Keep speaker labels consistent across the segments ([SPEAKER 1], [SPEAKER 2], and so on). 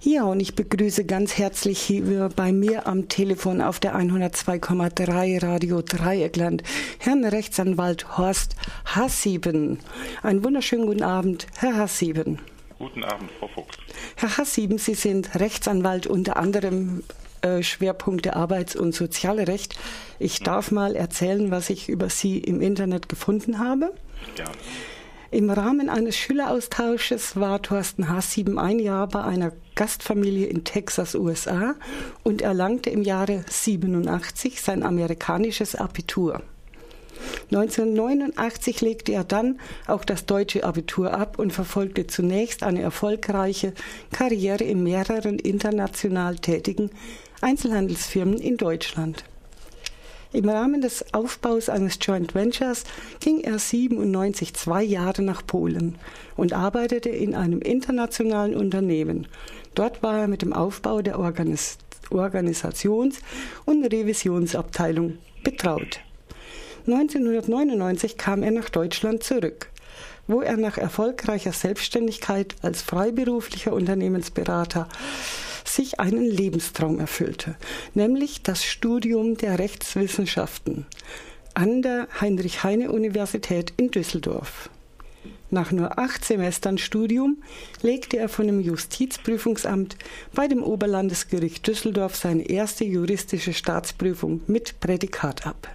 [SPEAKER 1] Ja, und ich begrüße ganz herzlich hier bei mir am Telefon auf der 102,3 Radio Dreieckland Herrn Rechtsanwalt Horst Hassieben. Einen wunderschönen guten Abend, Herr Hassieben.
[SPEAKER 2] Guten Abend, Frau Fuchs.
[SPEAKER 1] Herr Hassieben, Sie sind Rechtsanwalt unter anderem äh, Schwerpunkte Arbeits- und Sozialrecht. Ich darf mal erzählen, was ich über Sie im Internet gefunden habe.
[SPEAKER 2] Ja.
[SPEAKER 1] Im Rahmen eines Schüleraustausches war Thorsten Hassieben ein Jahr bei einer Gastfamilie in Texas, USA und erlangte im Jahre 87 sein amerikanisches Abitur. 1989 legte er dann auch das deutsche Abitur ab und verfolgte zunächst eine erfolgreiche Karriere in mehreren international tätigen Einzelhandelsfirmen in Deutschland. Im Rahmen des Aufbaus eines Joint Ventures ging er 97 zwei Jahre nach Polen und arbeitete in einem internationalen Unternehmen. Dort war er mit dem Aufbau der Organis Organisations- und Revisionsabteilung betraut. 1999 kam er nach Deutschland zurück, wo er nach erfolgreicher Selbstständigkeit als freiberuflicher Unternehmensberater sich einen Lebenstraum erfüllte, nämlich das Studium der Rechtswissenschaften an der Heinrich-Heine-Universität in Düsseldorf. Nach nur acht Semestern Studium legte er von dem Justizprüfungsamt bei dem Oberlandesgericht Düsseldorf seine erste juristische Staatsprüfung mit Prädikat ab.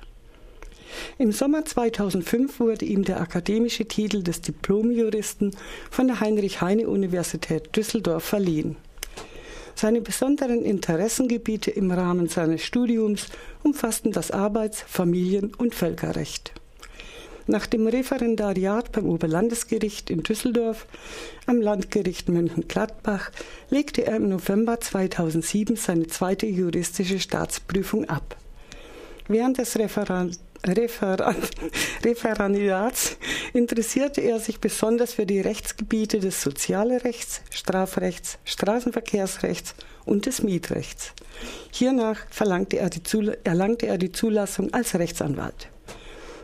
[SPEAKER 1] Im Sommer 2005 wurde ihm der akademische Titel des Diplomjuristen von der Heinrich-Heine-Universität Düsseldorf verliehen. Seine besonderen Interessengebiete im Rahmen seines Studiums umfassten das Arbeits-, Familien- und Völkerrecht. Nach dem Referendariat beim Oberlandesgericht in Düsseldorf am Landgericht Mönchengladbach legte er im November 2007 seine zweite juristische Staatsprüfung ab. Während des Referat Referat, Referendariats interessierte er sich besonders für die Rechtsgebiete des Sozialrechts, Strafrechts, Straßenverkehrsrechts und des Mietrechts. Hiernach er erlangte er die Zulassung als Rechtsanwalt.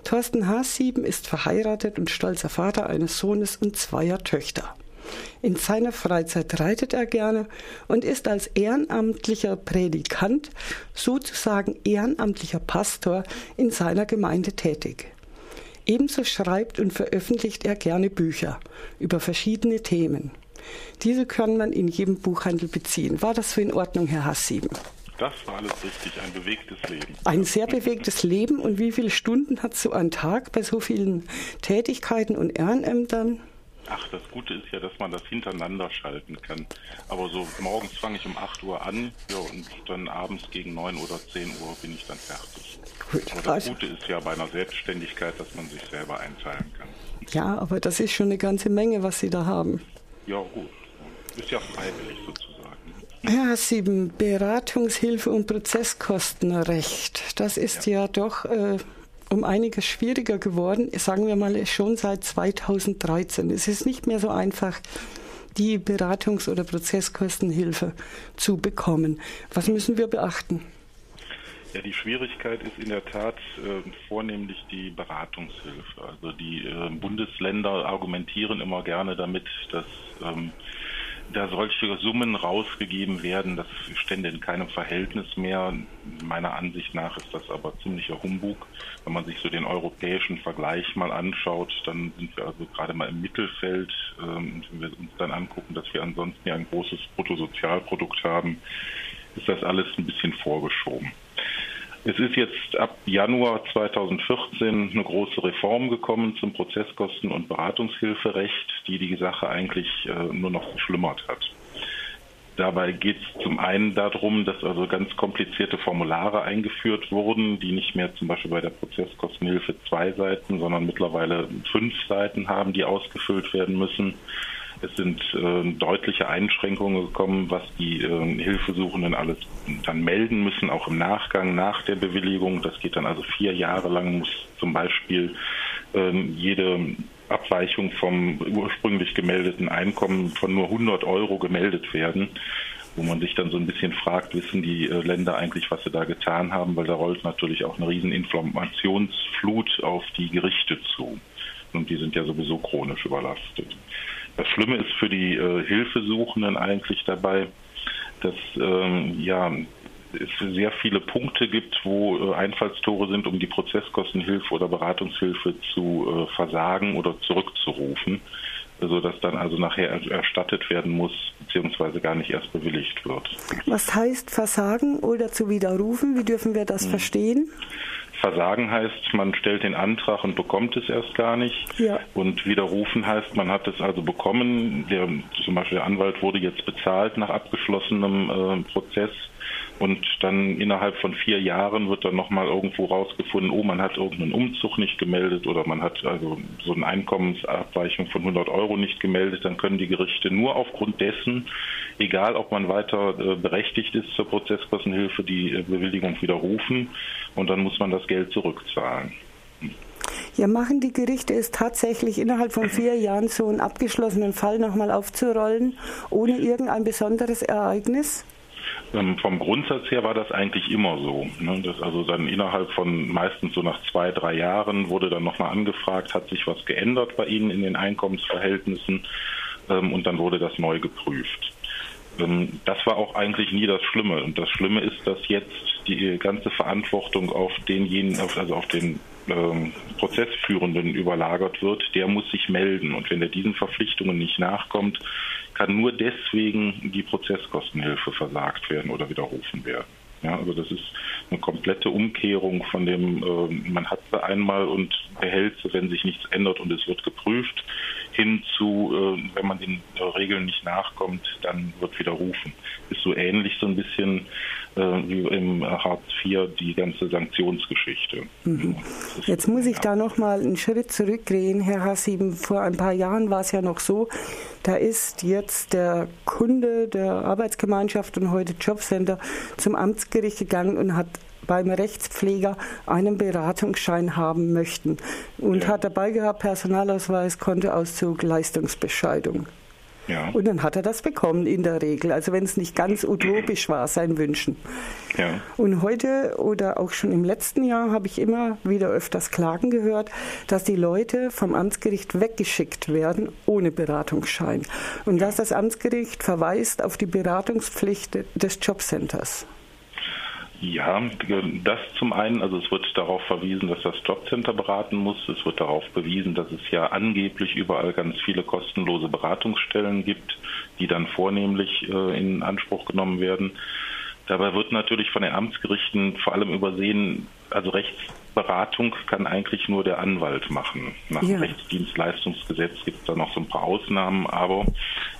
[SPEAKER 1] Thorsten Haasieben ist verheiratet und stolzer Vater eines Sohnes und zweier Töchter. In seiner Freizeit reitet er gerne und ist als ehrenamtlicher Predikant, sozusagen ehrenamtlicher Pastor in seiner Gemeinde tätig. Ebenso schreibt und veröffentlicht er gerne Bücher über verschiedene Themen. Diese kann man in jedem Buchhandel beziehen. War das so in Ordnung, Herr Hassieben?
[SPEAKER 2] Das war alles richtig, ein bewegtes Leben.
[SPEAKER 1] Ein sehr bewegtes Leben. Und wie viele Stunden hat so ein Tag bei so vielen Tätigkeiten und Ehrenämtern?
[SPEAKER 2] Ach, das Gute ist ja, dass man das hintereinander schalten kann. Aber so morgens fange ich um 8 Uhr an ja, und dann abends gegen 9 oder 10 Uhr bin ich dann fertig. Gut, aber das also, Gute ist ja bei einer Selbstständigkeit, dass man sich selber einteilen kann.
[SPEAKER 1] Ja, aber das ist schon eine ganze Menge, was Sie da haben.
[SPEAKER 2] Ja, gut. Ist ja freiwillig sozusagen.
[SPEAKER 1] Ja, sieben Beratungshilfe und Prozesskostenrecht. Das ist ja, ja doch äh, um einiges schwieriger geworden, sagen wir mal schon seit 2013. Es ist nicht mehr so einfach, die Beratungs- oder Prozesskostenhilfe zu bekommen. Was müssen wir beachten?
[SPEAKER 2] Ja, die Schwierigkeit ist in der Tat äh, vornehmlich die Beratungshilfe. Also die äh, Bundesländer argumentieren immer gerne damit, dass ähm, da solche Summen rausgegeben werden, das stände in keinem Verhältnis mehr. Meiner Ansicht nach ist das aber ziemlicher Humbug. Wenn man sich so den europäischen Vergleich mal anschaut, dann sind wir also gerade mal im Mittelfeld. Ähm, wenn wir uns dann angucken, dass wir ansonsten ja ein großes Bruttosozialprodukt haben, ist das alles ein bisschen vorgeschoben. Es ist jetzt ab Januar 2014 eine große Reform gekommen zum Prozesskosten- und Beratungshilferecht, die die Sache eigentlich äh, nur noch verschlimmert hat. Dabei geht es zum einen darum, dass also ganz komplizierte Formulare eingeführt wurden, die nicht mehr zum Beispiel bei der Prozesskostenhilfe zwei Seiten, sondern mittlerweile fünf Seiten haben, die ausgefüllt werden müssen. Es sind äh, deutliche Einschränkungen gekommen, was die äh, Hilfesuchenden alles dann melden müssen, auch im Nachgang nach der Bewilligung. Das geht dann also vier Jahre lang, muss zum Beispiel äh, jede Abweichung vom ursprünglich gemeldeten Einkommen von nur 100 Euro gemeldet werden wo man sich dann so ein bisschen fragt, wissen die äh, Länder eigentlich, was sie da getan haben, weil da rollt natürlich auch eine riesen Informationsflut auf die Gerichte zu. Und die sind ja sowieso chronisch überlastet. Das Schlimme ist für die äh, Hilfesuchenden eigentlich dabei, dass ähm, ja, es sehr viele Punkte gibt, wo äh, Einfallstore sind, um die Prozesskostenhilfe oder Beratungshilfe zu äh, versagen oder zurückzurufen, sodass dann also nachher erstattet werden muss, beziehungsweise gar nicht erst bewilligt wird.
[SPEAKER 1] Was heißt versagen oder zu widerrufen? Wie dürfen wir das hm. verstehen?
[SPEAKER 2] Versagen heißt, man stellt den Antrag und bekommt es erst gar nicht. Ja. Und widerrufen heißt, man hat es also bekommen. Der, zum Beispiel der Anwalt wurde jetzt bezahlt nach abgeschlossenem äh, Prozess und dann innerhalb von vier Jahren wird dann nochmal irgendwo rausgefunden, oh, man hat irgendeinen Umzug nicht gemeldet oder man hat also so eine Einkommensabweichung von 100 Euro nicht gemeldet. Dann können die Gerichte nur aufgrund dessen, egal ob man weiter äh, berechtigt ist zur Prozesskostenhilfe, die äh, Bewilligung widerrufen und dann muss man das Geld zurückzahlen.
[SPEAKER 1] Ja, machen die Gerichte es tatsächlich innerhalb von vier Jahren so einen abgeschlossenen Fall nochmal aufzurollen, ohne irgendein besonderes Ereignis?
[SPEAKER 2] Ähm, vom Grundsatz her war das eigentlich immer so. Ne? Das also dann innerhalb von meistens so nach zwei, drei Jahren wurde dann nochmal angefragt, hat sich was geändert bei Ihnen in den Einkommensverhältnissen ähm, und dann wurde das neu geprüft. Ähm, das war auch eigentlich nie das Schlimme. Und das Schlimme ist, dass jetzt die ganze Verantwortung auf denjenigen, also auf den ähm, Prozessführenden überlagert wird, der muss sich melden. Und wenn er diesen Verpflichtungen nicht nachkommt, kann nur deswegen die Prozesskostenhilfe versagt werden oder widerrufen werden. Ja, also das ist eine komplette Umkehrung von dem, äh, man hat sie einmal und behält sie, wenn sich nichts ändert und es wird geprüft, hin zu, äh, wenn man den äh, Regeln nicht nachkommt, dann wird widerrufen. Ist so ähnlich so ein bisschen äh, wie im Hartz IV die ganze Sanktionsgeschichte.
[SPEAKER 1] Mhm. Jetzt muss ich da noch mal einen Schritt zurückgehen, Herr Hassieben. Vor ein paar Jahren war es ja noch so, da ist jetzt der Kunde der Arbeitsgemeinschaft und heute Jobcenter zum Amtsgericht gegangen und hat beim Rechtspfleger einen Beratungsschein haben möchten und ja. hat dabei gehabt Personalausweis, Kontoauszug, Leistungsbescheidung. Ja. Und dann hat er das bekommen in der Regel. Also wenn es nicht ganz utopisch war, sein Wünschen. Ja. Und heute oder auch schon im letzten Jahr habe ich immer wieder öfters Klagen gehört, dass die Leute vom Amtsgericht weggeschickt werden ohne Beratungsschein. Und dass das Amtsgericht verweist auf die Beratungspflicht des Jobcenters.
[SPEAKER 2] Ja, das zum einen, also es wird darauf verwiesen, dass das Jobcenter beraten muss. Es wird darauf bewiesen, dass es ja angeblich überall ganz viele kostenlose Beratungsstellen gibt, die dann vornehmlich äh, in Anspruch genommen werden. Dabei wird natürlich von den Amtsgerichten vor allem übersehen, also Rechtsberatung kann eigentlich nur der Anwalt machen. Nach ja. dem Rechtsdienstleistungsgesetz gibt es da noch so ein paar Ausnahmen, aber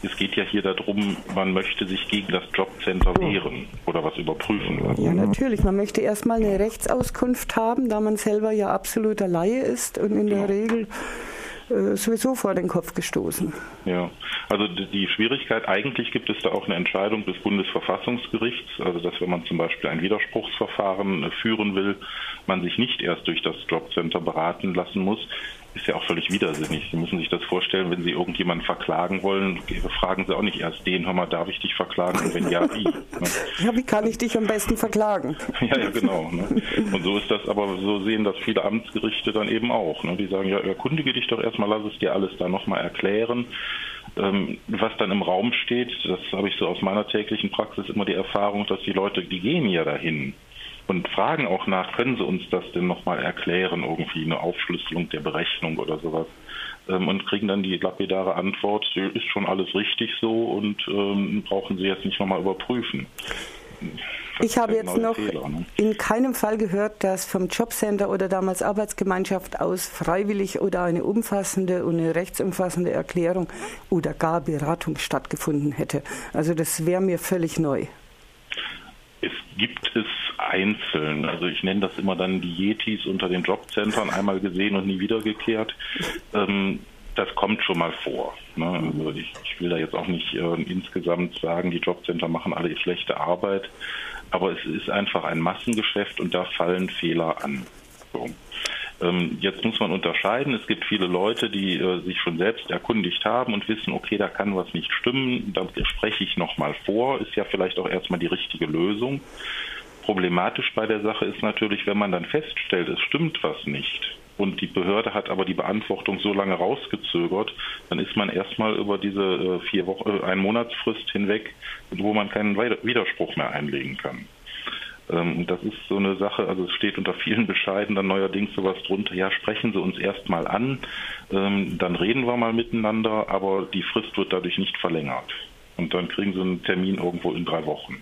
[SPEAKER 2] es geht ja hier darum, man möchte sich gegen das Jobcenter wehren oder was überprüfen
[SPEAKER 1] lassen. Ja, natürlich. Man möchte erstmal eine Rechtsauskunft haben, da man selber ja absoluter Laie ist und in der Regel äh, sowieso vor den Kopf gestoßen.
[SPEAKER 2] Ja, also die Schwierigkeit, eigentlich gibt es da auch eine Entscheidung des Bundesverfassungsgerichts, also dass wenn man zum Beispiel ein Widerspruchsverfahren äh, führen will, man sich nicht erst durch das Jobcenter beraten lassen muss ist ja auch völlig widersinnig. Sie müssen sich das vorstellen, wenn Sie irgendjemanden verklagen wollen, fragen Sie auch nicht erst den, hör mal, darf ich dich verklagen und wenn ja, wie? Ne?
[SPEAKER 1] Ja, wie kann ich dich am besten verklagen?
[SPEAKER 2] Ja, ja, genau. Ne? Und so ist das, aber so sehen das viele Amtsgerichte dann eben auch. Ne? Die sagen, ja, erkundige dich doch erstmal, lass es dir alles da nochmal erklären. Ähm, was dann im Raum steht, das habe ich so aus meiner täglichen Praxis immer die Erfahrung, dass die Leute, die gehen ja dahin und fragen auch nach, können Sie uns das denn nochmal erklären, irgendwie eine Aufschlüsselung der Berechnung oder sowas. Ähm, und kriegen dann die lapidare Antwort, ist schon alles richtig so und ähm, brauchen Sie jetzt nicht nochmal überprüfen.
[SPEAKER 1] Das ich habe jetzt noch Fehler, ne? in keinem Fall gehört, dass vom Jobcenter oder damals Arbeitsgemeinschaft aus freiwillig oder eine umfassende und eine rechtsumfassende Erklärung oder gar Beratung stattgefunden hätte. Also das wäre mir völlig neu.
[SPEAKER 2] Es gibt es einzeln. Also ich nenne das immer dann die Yetis unter den Jobcentern, einmal gesehen und nie wiedergekehrt. Ähm, das kommt schon mal vor. Ne? Also ich, ich, will da jetzt auch nicht äh, insgesamt sagen, die Jobcenter machen alle schlechte Arbeit, aber es ist einfach ein Massengeschäft und da fallen Fehler an. So. Ähm, jetzt muss man unterscheiden. Es gibt viele Leute, die äh, sich schon selbst erkundigt haben und wissen, okay, da kann was nicht stimmen. Da spreche ich nochmal vor. Ist ja vielleicht auch erstmal die richtige Lösung. Problematisch bei der Sache ist natürlich, wenn man dann feststellt, es stimmt was nicht, und die Behörde hat aber die Beantwortung so lange rausgezögert, dann ist man erstmal über diese äh, vier Wochen, äh, ein Monatsfrist hinweg, wo man keinen Widerspruch mehr einlegen kann. Ähm, das ist so eine Sache, also es steht unter vielen Bescheiden dann neuerdings sowas drunter, ja, sprechen Sie uns erstmal an, ähm, dann reden wir mal miteinander, aber die Frist wird dadurch nicht verlängert. Und dann kriegen Sie einen Termin irgendwo in drei Wochen.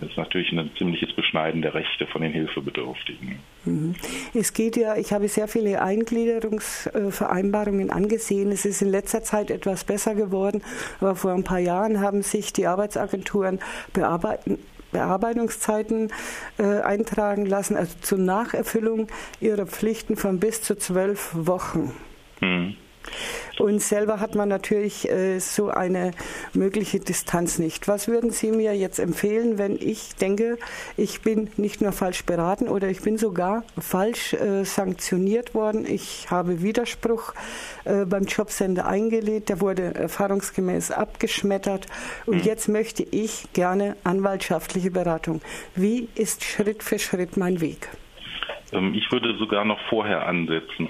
[SPEAKER 2] Das ist natürlich ein ziemliches Beschneiden der Rechte von den Hilfebedürftigen.
[SPEAKER 1] Mhm. Es geht ja, ich habe sehr viele Eingliederungsvereinbarungen angesehen. Es ist in letzter Zeit etwas besser geworden, aber vor ein paar Jahren haben sich die Arbeitsagenturen bearbeiten, Bearbeitungszeiten äh, eintragen lassen, also zur Nacherfüllung ihrer Pflichten von bis zu zwölf Wochen. Mhm. Und selber hat man natürlich äh, so eine mögliche Distanz nicht. Was würden Sie mir jetzt empfehlen, wenn ich denke, ich bin nicht nur falsch beraten oder ich bin sogar falsch äh, sanktioniert worden? Ich habe Widerspruch äh, beim Jobcenter eingelegt, der wurde erfahrungsgemäß abgeschmettert und mhm. jetzt möchte ich gerne anwaltschaftliche Beratung. Wie ist Schritt für Schritt mein Weg?
[SPEAKER 2] Ähm, ich würde sogar noch vorher ansetzen.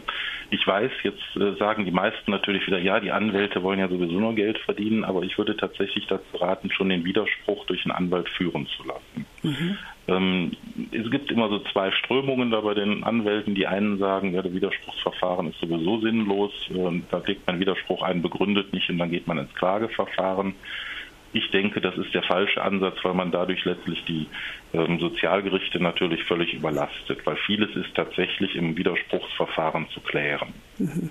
[SPEAKER 2] Ich weiß, jetzt äh, sagen die meisten natürlich wieder, ja, die Anwälte wollen ja sowieso nur Geld verdienen, aber ich würde tatsächlich dazu raten, schon den Widerspruch durch einen Anwalt führen zu lassen. Mhm. Ähm, es gibt immer so zwei Strömungen da bei den Anwälten. Die einen sagen, ja, der Widerspruchsverfahren ist sowieso sinnlos, äh, da legt man Widerspruch ein, begründet nicht und dann geht man ins Klageverfahren. Ich denke, das ist der falsche Ansatz, weil man dadurch letztlich die ähm, Sozialgerichte natürlich völlig überlastet, weil vieles ist tatsächlich im Widerspruchsverfahren zu klären. Mhm.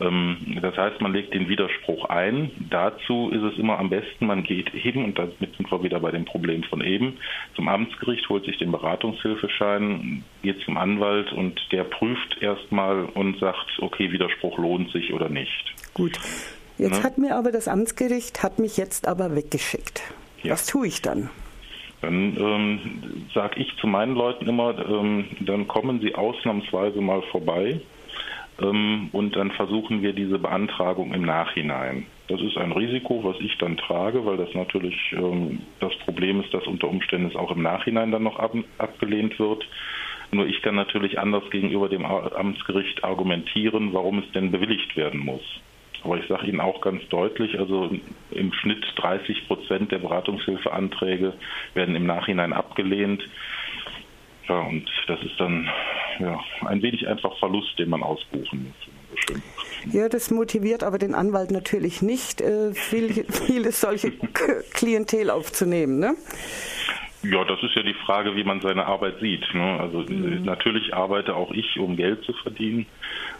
[SPEAKER 2] Ähm, das heißt, man legt den Widerspruch ein. Dazu ist es immer am besten, man geht hin, und damit sind wir wieder bei dem Problem von eben, zum Amtsgericht, holt sich den Beratungshilfeschein, geht zum Anwalt und der prüft erstmal und sagt, okay, Widerspruch lohnt sich oder nicht.
[SPEAKER 1] Gut. Jetzt ne? hat mir aber das Amtsgericht, hat mich jetzt aber weggeschickt. Ja. Was tue ich dann?
[SPEAKER 2] Dann ähm, sage ich zu meinen Leuten immer, ähm, dann kommen sie ausnahmsweise mal vorbei ähm, und dann versuchen wir diese Beantragung im Nachhinein. Das ist ein Risiko, was ich dann trage, weil das natürlich ähm, das Problem ist, dass unter Umständen es auch im Nachhinein dann noch ab, abgelehnt wird. Nur ich kann natürlich anders gegenüber dem Amtsgericht argumentieren, warum es denn bewilligt werden muss. Aber ich sage Ihnen auch ganz deutlich, also im Schnitt 30 Prozent der Beratungshilfeanträge werden im Nachhinein abgelehnt. Ja, und das ist dann ja, ein wenig einfach Verlust, den man ausbuchen muss.
[SPEAKER 1] Ja, das motiviert aber den Anwalt natürlich nicht, äh, viel, viele solche Klientel aufzunehmen. Ne?
[SPEAKER 2] Ja, das ist ja die Frage, wie man seine Arbeit sieht. Ne? Also mhm. natürlich arbeite auch ich, um Geld zu verdienen.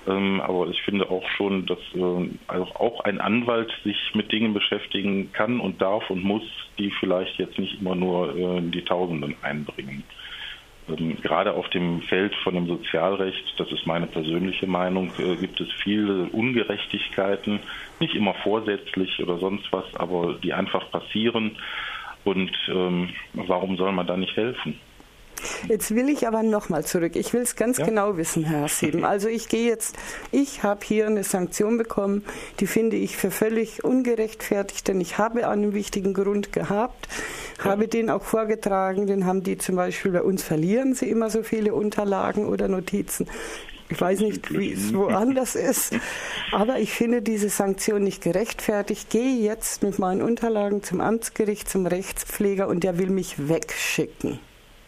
[SPEAKER 2] Ähm, aber ich finde auch schon, dass äh, also auch ein Anwalt sich mit Dingen beschäftigen kann und darf und muss, die vielleicht jetzt nicht immer nur äh, die Tausenden einbringen. Ähm, gerade auf dem Feld von dem Sozialrecht, das ist meine persönliche Meinung, äh, gibt es viele Ungerechtigkeiten, nicht immer vorsätzlich oder sonst was, aber die einfach passieren und ähm, warum soll man da nicht helfen?
[SPEAKER 1] Jetzt will ich aber nochmal zurück. Ich will es ganz ja? genau wissen, Herr Sieben. Also ich gehe jetzt, ich habe hier eine Sanktion bekommen, die finde ich für völlig ungerechtfertigt, denn ich habe einen wichtigen Grund gehabt, ja. habe den auch vorgetragen, den haben die zum Beispiel bei uns verlieren sie immer so viele Unterlagen oder Notizen. Ich weiß nicht, wie es woanders ist, aber ich finde diese Sanktion nicht gerechtfertigt. Gehe jetzt mit meinen Unterlagen zum Amtsgericht, zum Rechtspfleger und der will mich wegschicken.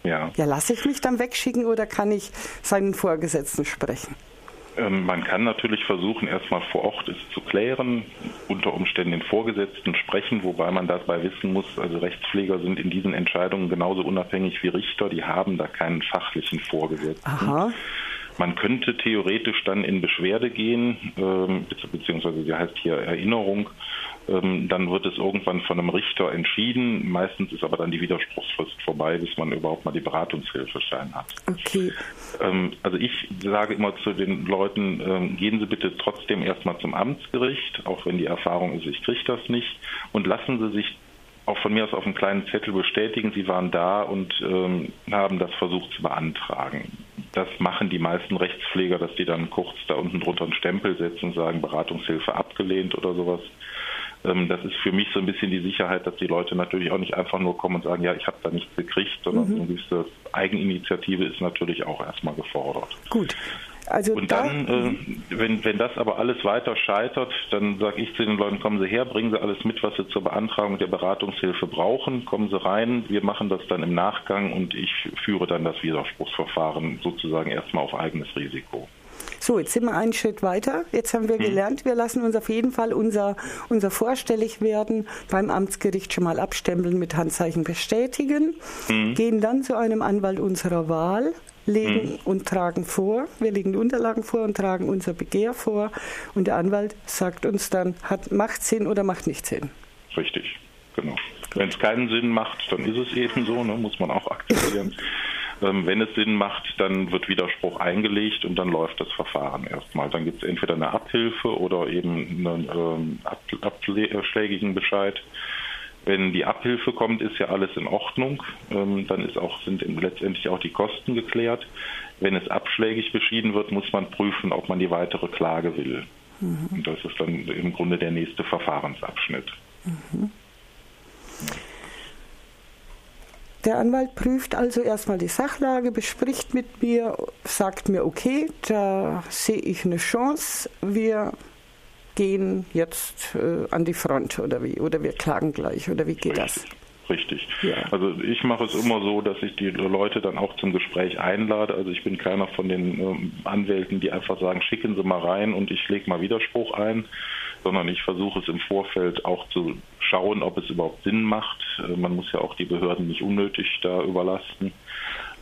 [SPEAKER 1] Ja. Ja, lasse ich mich dann wegschicken oder kann ich seinen Vorgesetzten sprechen?
[SPEAKER 2] Ähm, man kann natürlich versuchen, erstmal vor Ort es zu klären, unter Umständen den Vorgesetzten sprechen, wobei man dabei wissen muss, also Rechtspfleger sind in diesen Entscheidungen genauso unabhängig wie Richter, die haben da keinen fachlichen Vorgesetzten. Aha. Man könnte theoretisch dann in Beschwerde gehen, ähm, beziehungsweise sie heißt hier Erinnerung. Ähm, dann wird es irgendwann von einem Richter entschieden. Meistens ist aber dann die Widerspruchsfrist vorbei, bis man überhaupt mal die Beratungshilfeschein hat. Okay. Ähm, also ich sage immer zu den Leuten, gehen Sie bitte trotzdem erstmal zum Amtsgericht, auch wenn die Erfahrung ist, ich kriege das nicht, und lassen Sie sich auch von mir aus auf einen kleinen Zettel bestätigen, Sie waren da und ähm, haben das versucht zu beantragen. Das machen die meisten Rechtspfleger, dass die dann kurz da unten drunter einen Stempel setzen und sagen, Beratungshilfe abgelehnt oder sowas. Ähm, das ist für mich so ein bisschen die Sicherheit, dass die Leute natürlich auch nicht einfach nur kommen und sagen, ja, ich habe da nichts gekriegt, sondern mhm. eine gewisse Eigeninitiative ist natürlich auch erstmal gefordert.
[SPEAKER 1] Gut.
[SPEAKER 2] Also und dann, da, äh, wenn, wenn das aber alles weiter scheitert, dann sage ich zu den Leuten, kommen Sie her, bringen Sie alles mit, was Sie zur Beantragung der Beratungshilfe brauchen, kommen Sie rein, wir machen das dann im Nachgang und ich führe dann das Widerspruchsverfahren sozusagen erstmal auf eigenes Risiko.
[SPEAKER 1] So, jetzt sind wir einen Schritt weiter. Jetzt haben wir mhm. gelernt, wir lassen uns auf jeden Fall unser, unser Vorstelligwerden beim Amtsgericht schon mal abstempeln mit Handzeichen bestätigen, mhm. gehen dann zu einem Anwalt unserer Wahl, legen mhm. und tragen vor. Wir legen die Unterlagen vor und tragen unser Begehr vor. Und der Anwalt sagt uns dann, hat, macht Sinn oder macht nicht Sinn.
[SPEAKER 2] Richtig, genau. Wenn es keinen Sinn macht, dann ist es eben so, ne, muss man auch akzeptieren. Ähm, wenn es Sinn macht, dann wird Widerspruch eingelegt und dann läuft das Verfahren erstmal. Dann gibt es entweder eine Abhilfe oder eben einen ähm, abschlägigen Bescheid. Wenn die Abhilfe kommt, ist ja alles in Ordnung. Ähm, dann ist auch, sind letztendlich auch die Kosten geklärt. Wenn es abschlägig beschieden wird, muss man prüfen, ob man die weitere Klage will. Mhm. Und das ist dann im Grunde der nächste Verfahrensabschnitt. Mhm.
[SPEAKER 1] Der Anwalt prüft also erstmal die Sachlage, bespricht mit mir, sagt mir, okay, da sehe ich eine Chance, wir gehen jetzt äh, an die Front oder wie, oder wir klagen gleich oder wie geht
[SPEAKER 2] Richtig.
[SPEAKER 1] das?
[SPEAKER 2] Richtig. Ja. Also ich mache es immer so, dass ich die Leute dann auch zum Gespräch einlade. Also ich bin keiner von den ähm, Anwälten, die einfach sagen, schicken Sie mal rein und ich lege mal Widerspruch ein, sondern ich versuche es im Vorfeld auch zu schauen, ob es überhaupt Sinn macht. Äh, man muss ja auch die Behörden nicht unnötig da überlasten.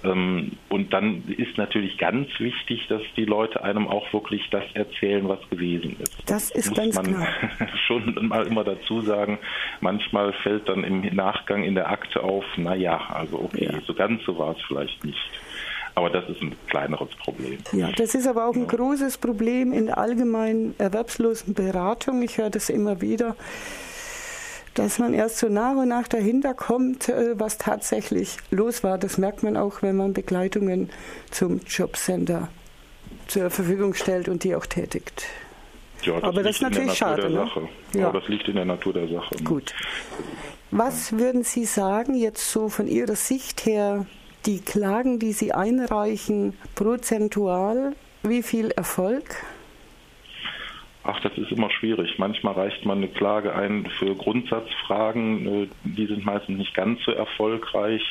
[SPEAKER 2] Ähm, und dann ist natürlich ganz wichtig, dass die Leute einem auch wirklich das erzählen, was gewesen ist.
[SPEAKER 1] Das ist muss ganz man klar.
[SPEAKER 2] schon mal immer dazu sagen, manchmal fällt dann im Nachgang in der Akte auf, naja, also okay, ja. so ganz so war es vielleicht nicht. Aber das ist ein kleineres Problem.
[SPEAKER 1] Ja, das ist aber auch ein ja. großes Problem in der allgemeinen erwerbslosen Beratung. Ich höre das immer wieder dass man erst so nach und nach dahinter kommt, äh, was tatsächlich los war. Das merkt man auch, wenn man Begleitungen zum Jobcenter zur Verfügung stellt und die auch tätigt.
[SPEAKER 2] Ja, das Aber das ist natürlich schade. Ne? Ja. Aber das liegt in der Natur der Sache.
[SPEAKER 1] Ne? Gut. Was würden Sie sagen, jetzt so von Ihrer Sicht her, die Klagen, die Sie einreichen, prozentual, wie viel Erfolg?
[SPEAKER 2] Ach, das ist immer schwierig. Manchmal reicht man eine Klage ein für Grundsatzfragen. Äh, die sind meistens nicht ganz so erfolgreich,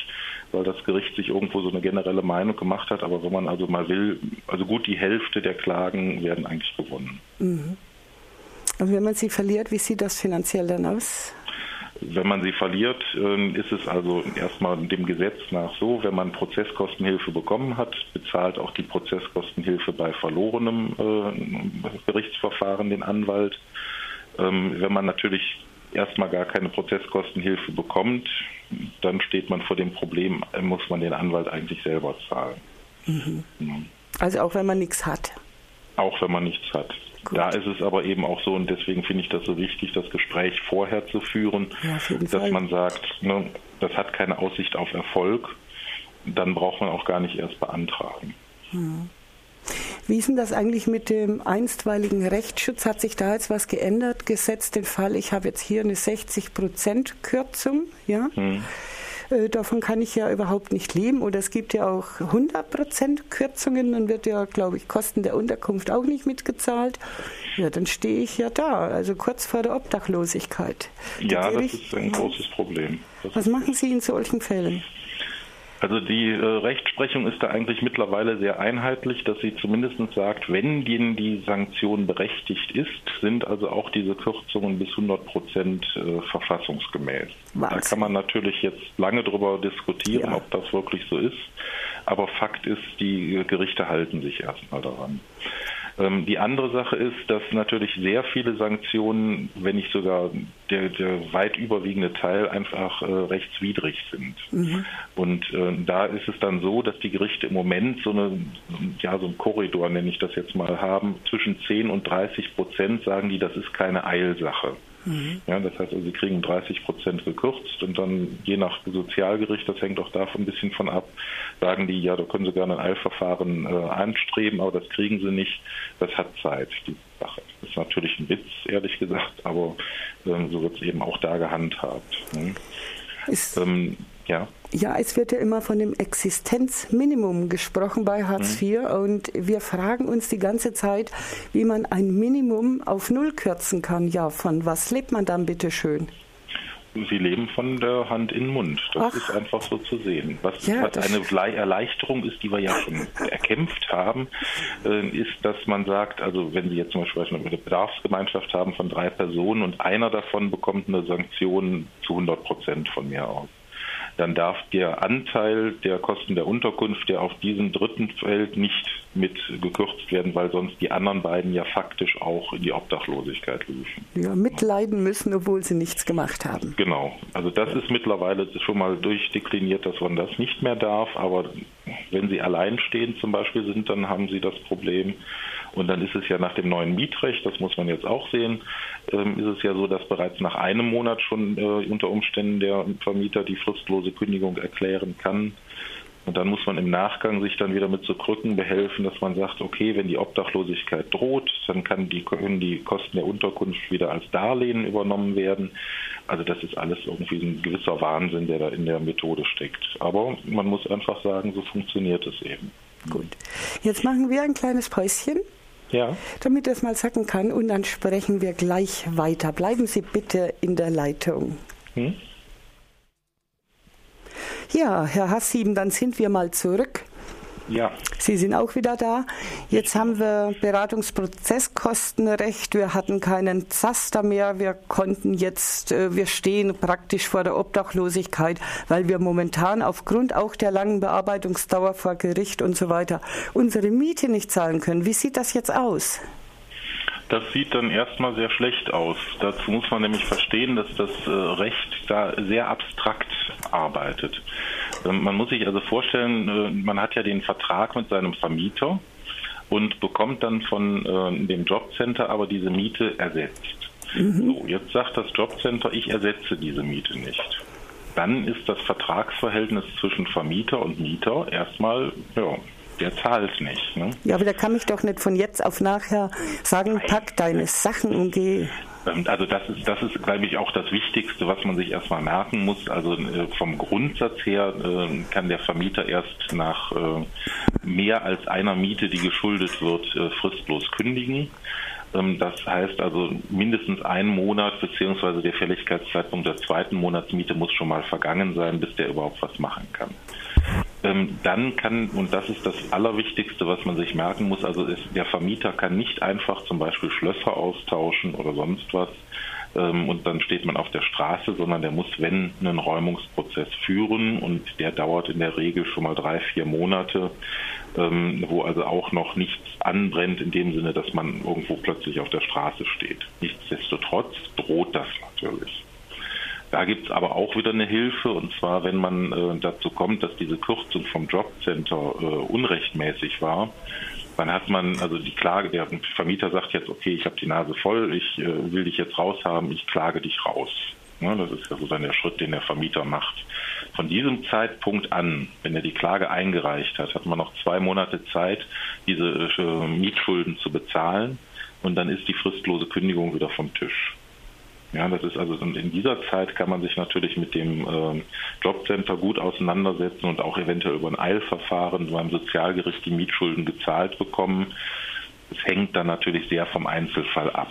[SPEAKER 2] weil das Gericht sich irgendwo so eine generelle Meinung gemacht hat. Aber wenn man also mal will, also gut die Hälfte der Klagen werden eigentlich gewonnen. Mhm.
[SPEAKER 1] Und wenn man sie verliert, wie sieht das finanziell dann aus?
[SPEAKER 2] Wenn man sie verliert, ähm, ist es also erstmal dem Gesetz nach so, wenn man Prozesskostenhilfe bekommen hat, bezahlt auch die Prozesskostenhilfe bei verlorenem äh, Gerichtsverfahren den Anwalt. Ähm, wenn man natürlich erstmal gar keine Prozesskostenhilfe bekommt, dann steht man vor dem Problem, muss man den Anwalt eigentlich selber zahlen.
[SPEAKER 1] Mhm. Also auch wenn man nichts hat.
[SPEAKER 2] Auch wenn man nichts hat. Gut. Da ist es aber eben auch so, und deswegen finde ich das so wichtig, das Gespräch vorher zu führen, ja, dass Fall. man sagt, ne, das hat keine Aussicht auf Erfolg, dann braucht man auch gar nicht erst beantragen.
[SPEAKER 1] Hm. Wie ist denn das eigentlich mit dem einstweiligen Rechtsschutz? Hat sich da jetzt was geändert? Gesetzt den Fall, ich habe jetzt hier eine 60 Prozent Kürzung, ja? Hm. Äh, davon kann ich ja überhaupt nicht leben. Oder es gibt ja auch 100% Kürzungen, dann wird ja, glaube ich, Kosten der Unterkunft auch nicht mitgezahlt. Ja, dann stehe ich ja da, also kurz vor der Obdachlosigkeit.
[SPEAKER 2] Ja, das ist ein großes Problem.
[SPEAKER 1] Das was machen Sie in solchen Fällen?
[SPEAKER 2] Also die äh, Rechtsprechung ist da eigentlich mittlerweile sehr einheitlich, dass sie zumindest sagt, wenn die, die Sanktion berechtigt ist, sind also auch diese Kürzungen bis 100 Prozent äh, verfassungsgemäß. Was? Da kann man natürlich jetzt lange darüber diskutieren, ja. ob das wirklich so ist. Aber Fakt ist, die Gerichte halten sich erstmal daran. Ähm, die andere Sache ist, dass natürlich sehr viele Sanktionen, wenn nicht sogar der, der weit überwiegende Teil, einfach äh, rechtswidrig sind. Mhm. Und äh, da ist es dann so, dass die Gerichte im Moment so eine, ja, so ein Korridor, nenne ich das jetzt mal, haben. Zwischen 10 und 30 Prozent sagen die, das ist keine Eilsache. Mhm. Ja, das heißt, also, sie kriegen 30 Prozent gekürzt und dann je nach Sozialgericht, das hängt auch davon ein bisschen von ab, sagen die, ja, da können sie gerne ein Eilverfahren äh, anstreben, aber das kriegen sie nicht. Das hat Zeit, die Sache. Das ist natürlich ein Witz, ehrlich gesagt, aber ähm, so wird es eben auch da gehandhabt. Ne? Ähm,
[SPEAKER 1] Ja. Ja, es wird ja immer von dem Existenzminimum gesprochen bei Hartz IV mhm. und wir fragen uns die ganze Zeit, wie man ein Minimum auf Null kürzen kann. Ja, von was lebt man dann bitte schön?
[SPEAKER 2] Sie leben von der Hand in den Mund. Das Ach. ist einfach so zu sehen. Was, ja, was eine Erleichterung ist, die wir ja schon erkämpft haben, äh, ist, dass man sagt, also wenn Sie jetzt zum Beispiel eine Bedarfsgemeinschaft haben von drei Personen und einer davon bekommt eine Sanktion zu 100 Prozent von mir aus dann darf der Anteil der Kosten der Unterkunft, der auf diesem dritten Feld nicht mit gekürzt werden, weil sonst die anderen beiden ja faktisch auch in die Obdachlosigkeit liefen.
[SPEAKER 1] Ja, mitleiden müssen, obwohl sie nichts gemacht haben.
[SPEAKER 2] Genau. Also das ist mittlerweile schon mal durchdekliniert, dass man das nicht mehr darf. Aber wenn Sie alleinstehend zum Beispiel sind, dann haben Sie das Problem, und dann ist es ja nach dem neuen Mietrecht, das muss man jetzt auch sehen, ähm, ist es ja so, dass bereits nach einem Monat schon äh, unter Umständen der Vermieter die fristlose Kündigung erklären kann. Und dann muss man im Nachgang sich dann wieder mit so Krücken behelfen, dass man sagt, okay, wenn die Obdachlosigkeit droht, dann kann die, können die Kosten der Unterkunft wieder als Darlehen übernommen werden. Also das ist alles irgendwie ein gewisser Wahnsinn, der da in der Methode steckt. Aber man muss einfach sagen, so funktioniert es eben.
[SPEAKER 1] Gut. Jetzt machen wir ein kleines Päuschen. Ja. Damit das mal sacken kann und dann sprechen wir gleich weiter. Bleiben Sie bitte in der Leitung. Hm? Ja, Herr Hassieben, dann sind wir mal zurück. Ja. Sie sind auch wieder da. Jetzt haben wir Beratungsprozesskostenrecht. Wir hatten keinen Zaster mehr. Wir konnten jetzt, äh, wir stehen praktisch vor der Obdachlosigkeit, weil wir momentan aufgrund auch der langen Bearbeitungsdauer vor Gericht und so weiter unsere Miete nicht zahlen können. Wie sieht das jetzt aus?
[SPEAKER 2] Das sieht dann erstmal sehr schlecht aus. Dazu muss man nämlich verstehen, dass das äh, Recht da sehr abstrakt arbeitet. Ähm, man muss sich also vorstellen, äh, man hat ja den Vertrag mit seinem Vermieter und bekommt dann von äh, dem Jobcenter aber diese Miete ersetzt. Mhm. So, jetzt sagt das Jobcenter, ich ersetze diese Miete nicht. Dann ist das Vertragsverhältnis zwischen Vermieter und Mieter erstmal ja, der zahlt nicht. Ne?
[SPEAKER 1] Ja, aber da kann ich doch nicht von jetzt auf nachher sagen, pack deine Sachen und geh.
[SPEAKER 2] Ähm, also das ist, das ist, glaube ich, auch das Wichtigste, was man sich erstmal merken muss. Also äh, vom Grundsatz her äh, kann der Vermieter erst nach äh, mehr als einer Miete, die geschuldet wird, fristlos kündigen. Ähm, das heißt also mindestens einen Monat beziehungsweise der Fälligkeitszeitpunkt der zweiten Monatsmiete muss schon mal vergangen sein, bis der überhaupt was machen kann ähm, dann kann, und das ist das Allerwichtigste, was man sich merken muss, also ist, der Vermieter kann nicht einfach zum Beispiel Schlösser austauschen oder sonst was ähm, und dann steht man auf der Straße, sondern der muss, wenn, einen Räumungsprozess führen und der dauert in der Regel schon mal drei, vier Monate, ähm, wo also auch noch nichts anbrennt in dem Sinne, dass man irgendwo plötzlich auf der Straße steht. Nichtsdestotrotz droht das natürlich. Da gibt es aber auch wieder eine Hilfe, und zwar, wenn man äh, dazu kommt, dass diese Kürzung vom Jobcenter äh, unrechtmäßig war, dann hat man also die Klage, der Vermieter sagt jetzt, okay, ich habe die Nase voll, ich äh, will dich jetzt raushaben, ich klage dich raus. Ja, das ist ja so dann der Schritt, den der Vermieter macht. Von diesem Zeitpunkt an, wenn er die Klage eingereicht hat, hat man noch zwei Monate Zeit, diese äh, Mietschulden zu bezahlen und dann ist die fristlose Kündigung wieder vom Tisch. Ja, das ist also in dieser Zeit kann man sich natürlich mit dem äh, Jobcenter gut auseinandersetzen und auch eventuell über ein Eilverfahren beim Sozialgericht die Mietschulden gezahlt bekommen. Es hängt dann natürlich sehr vom Einzelfall ab.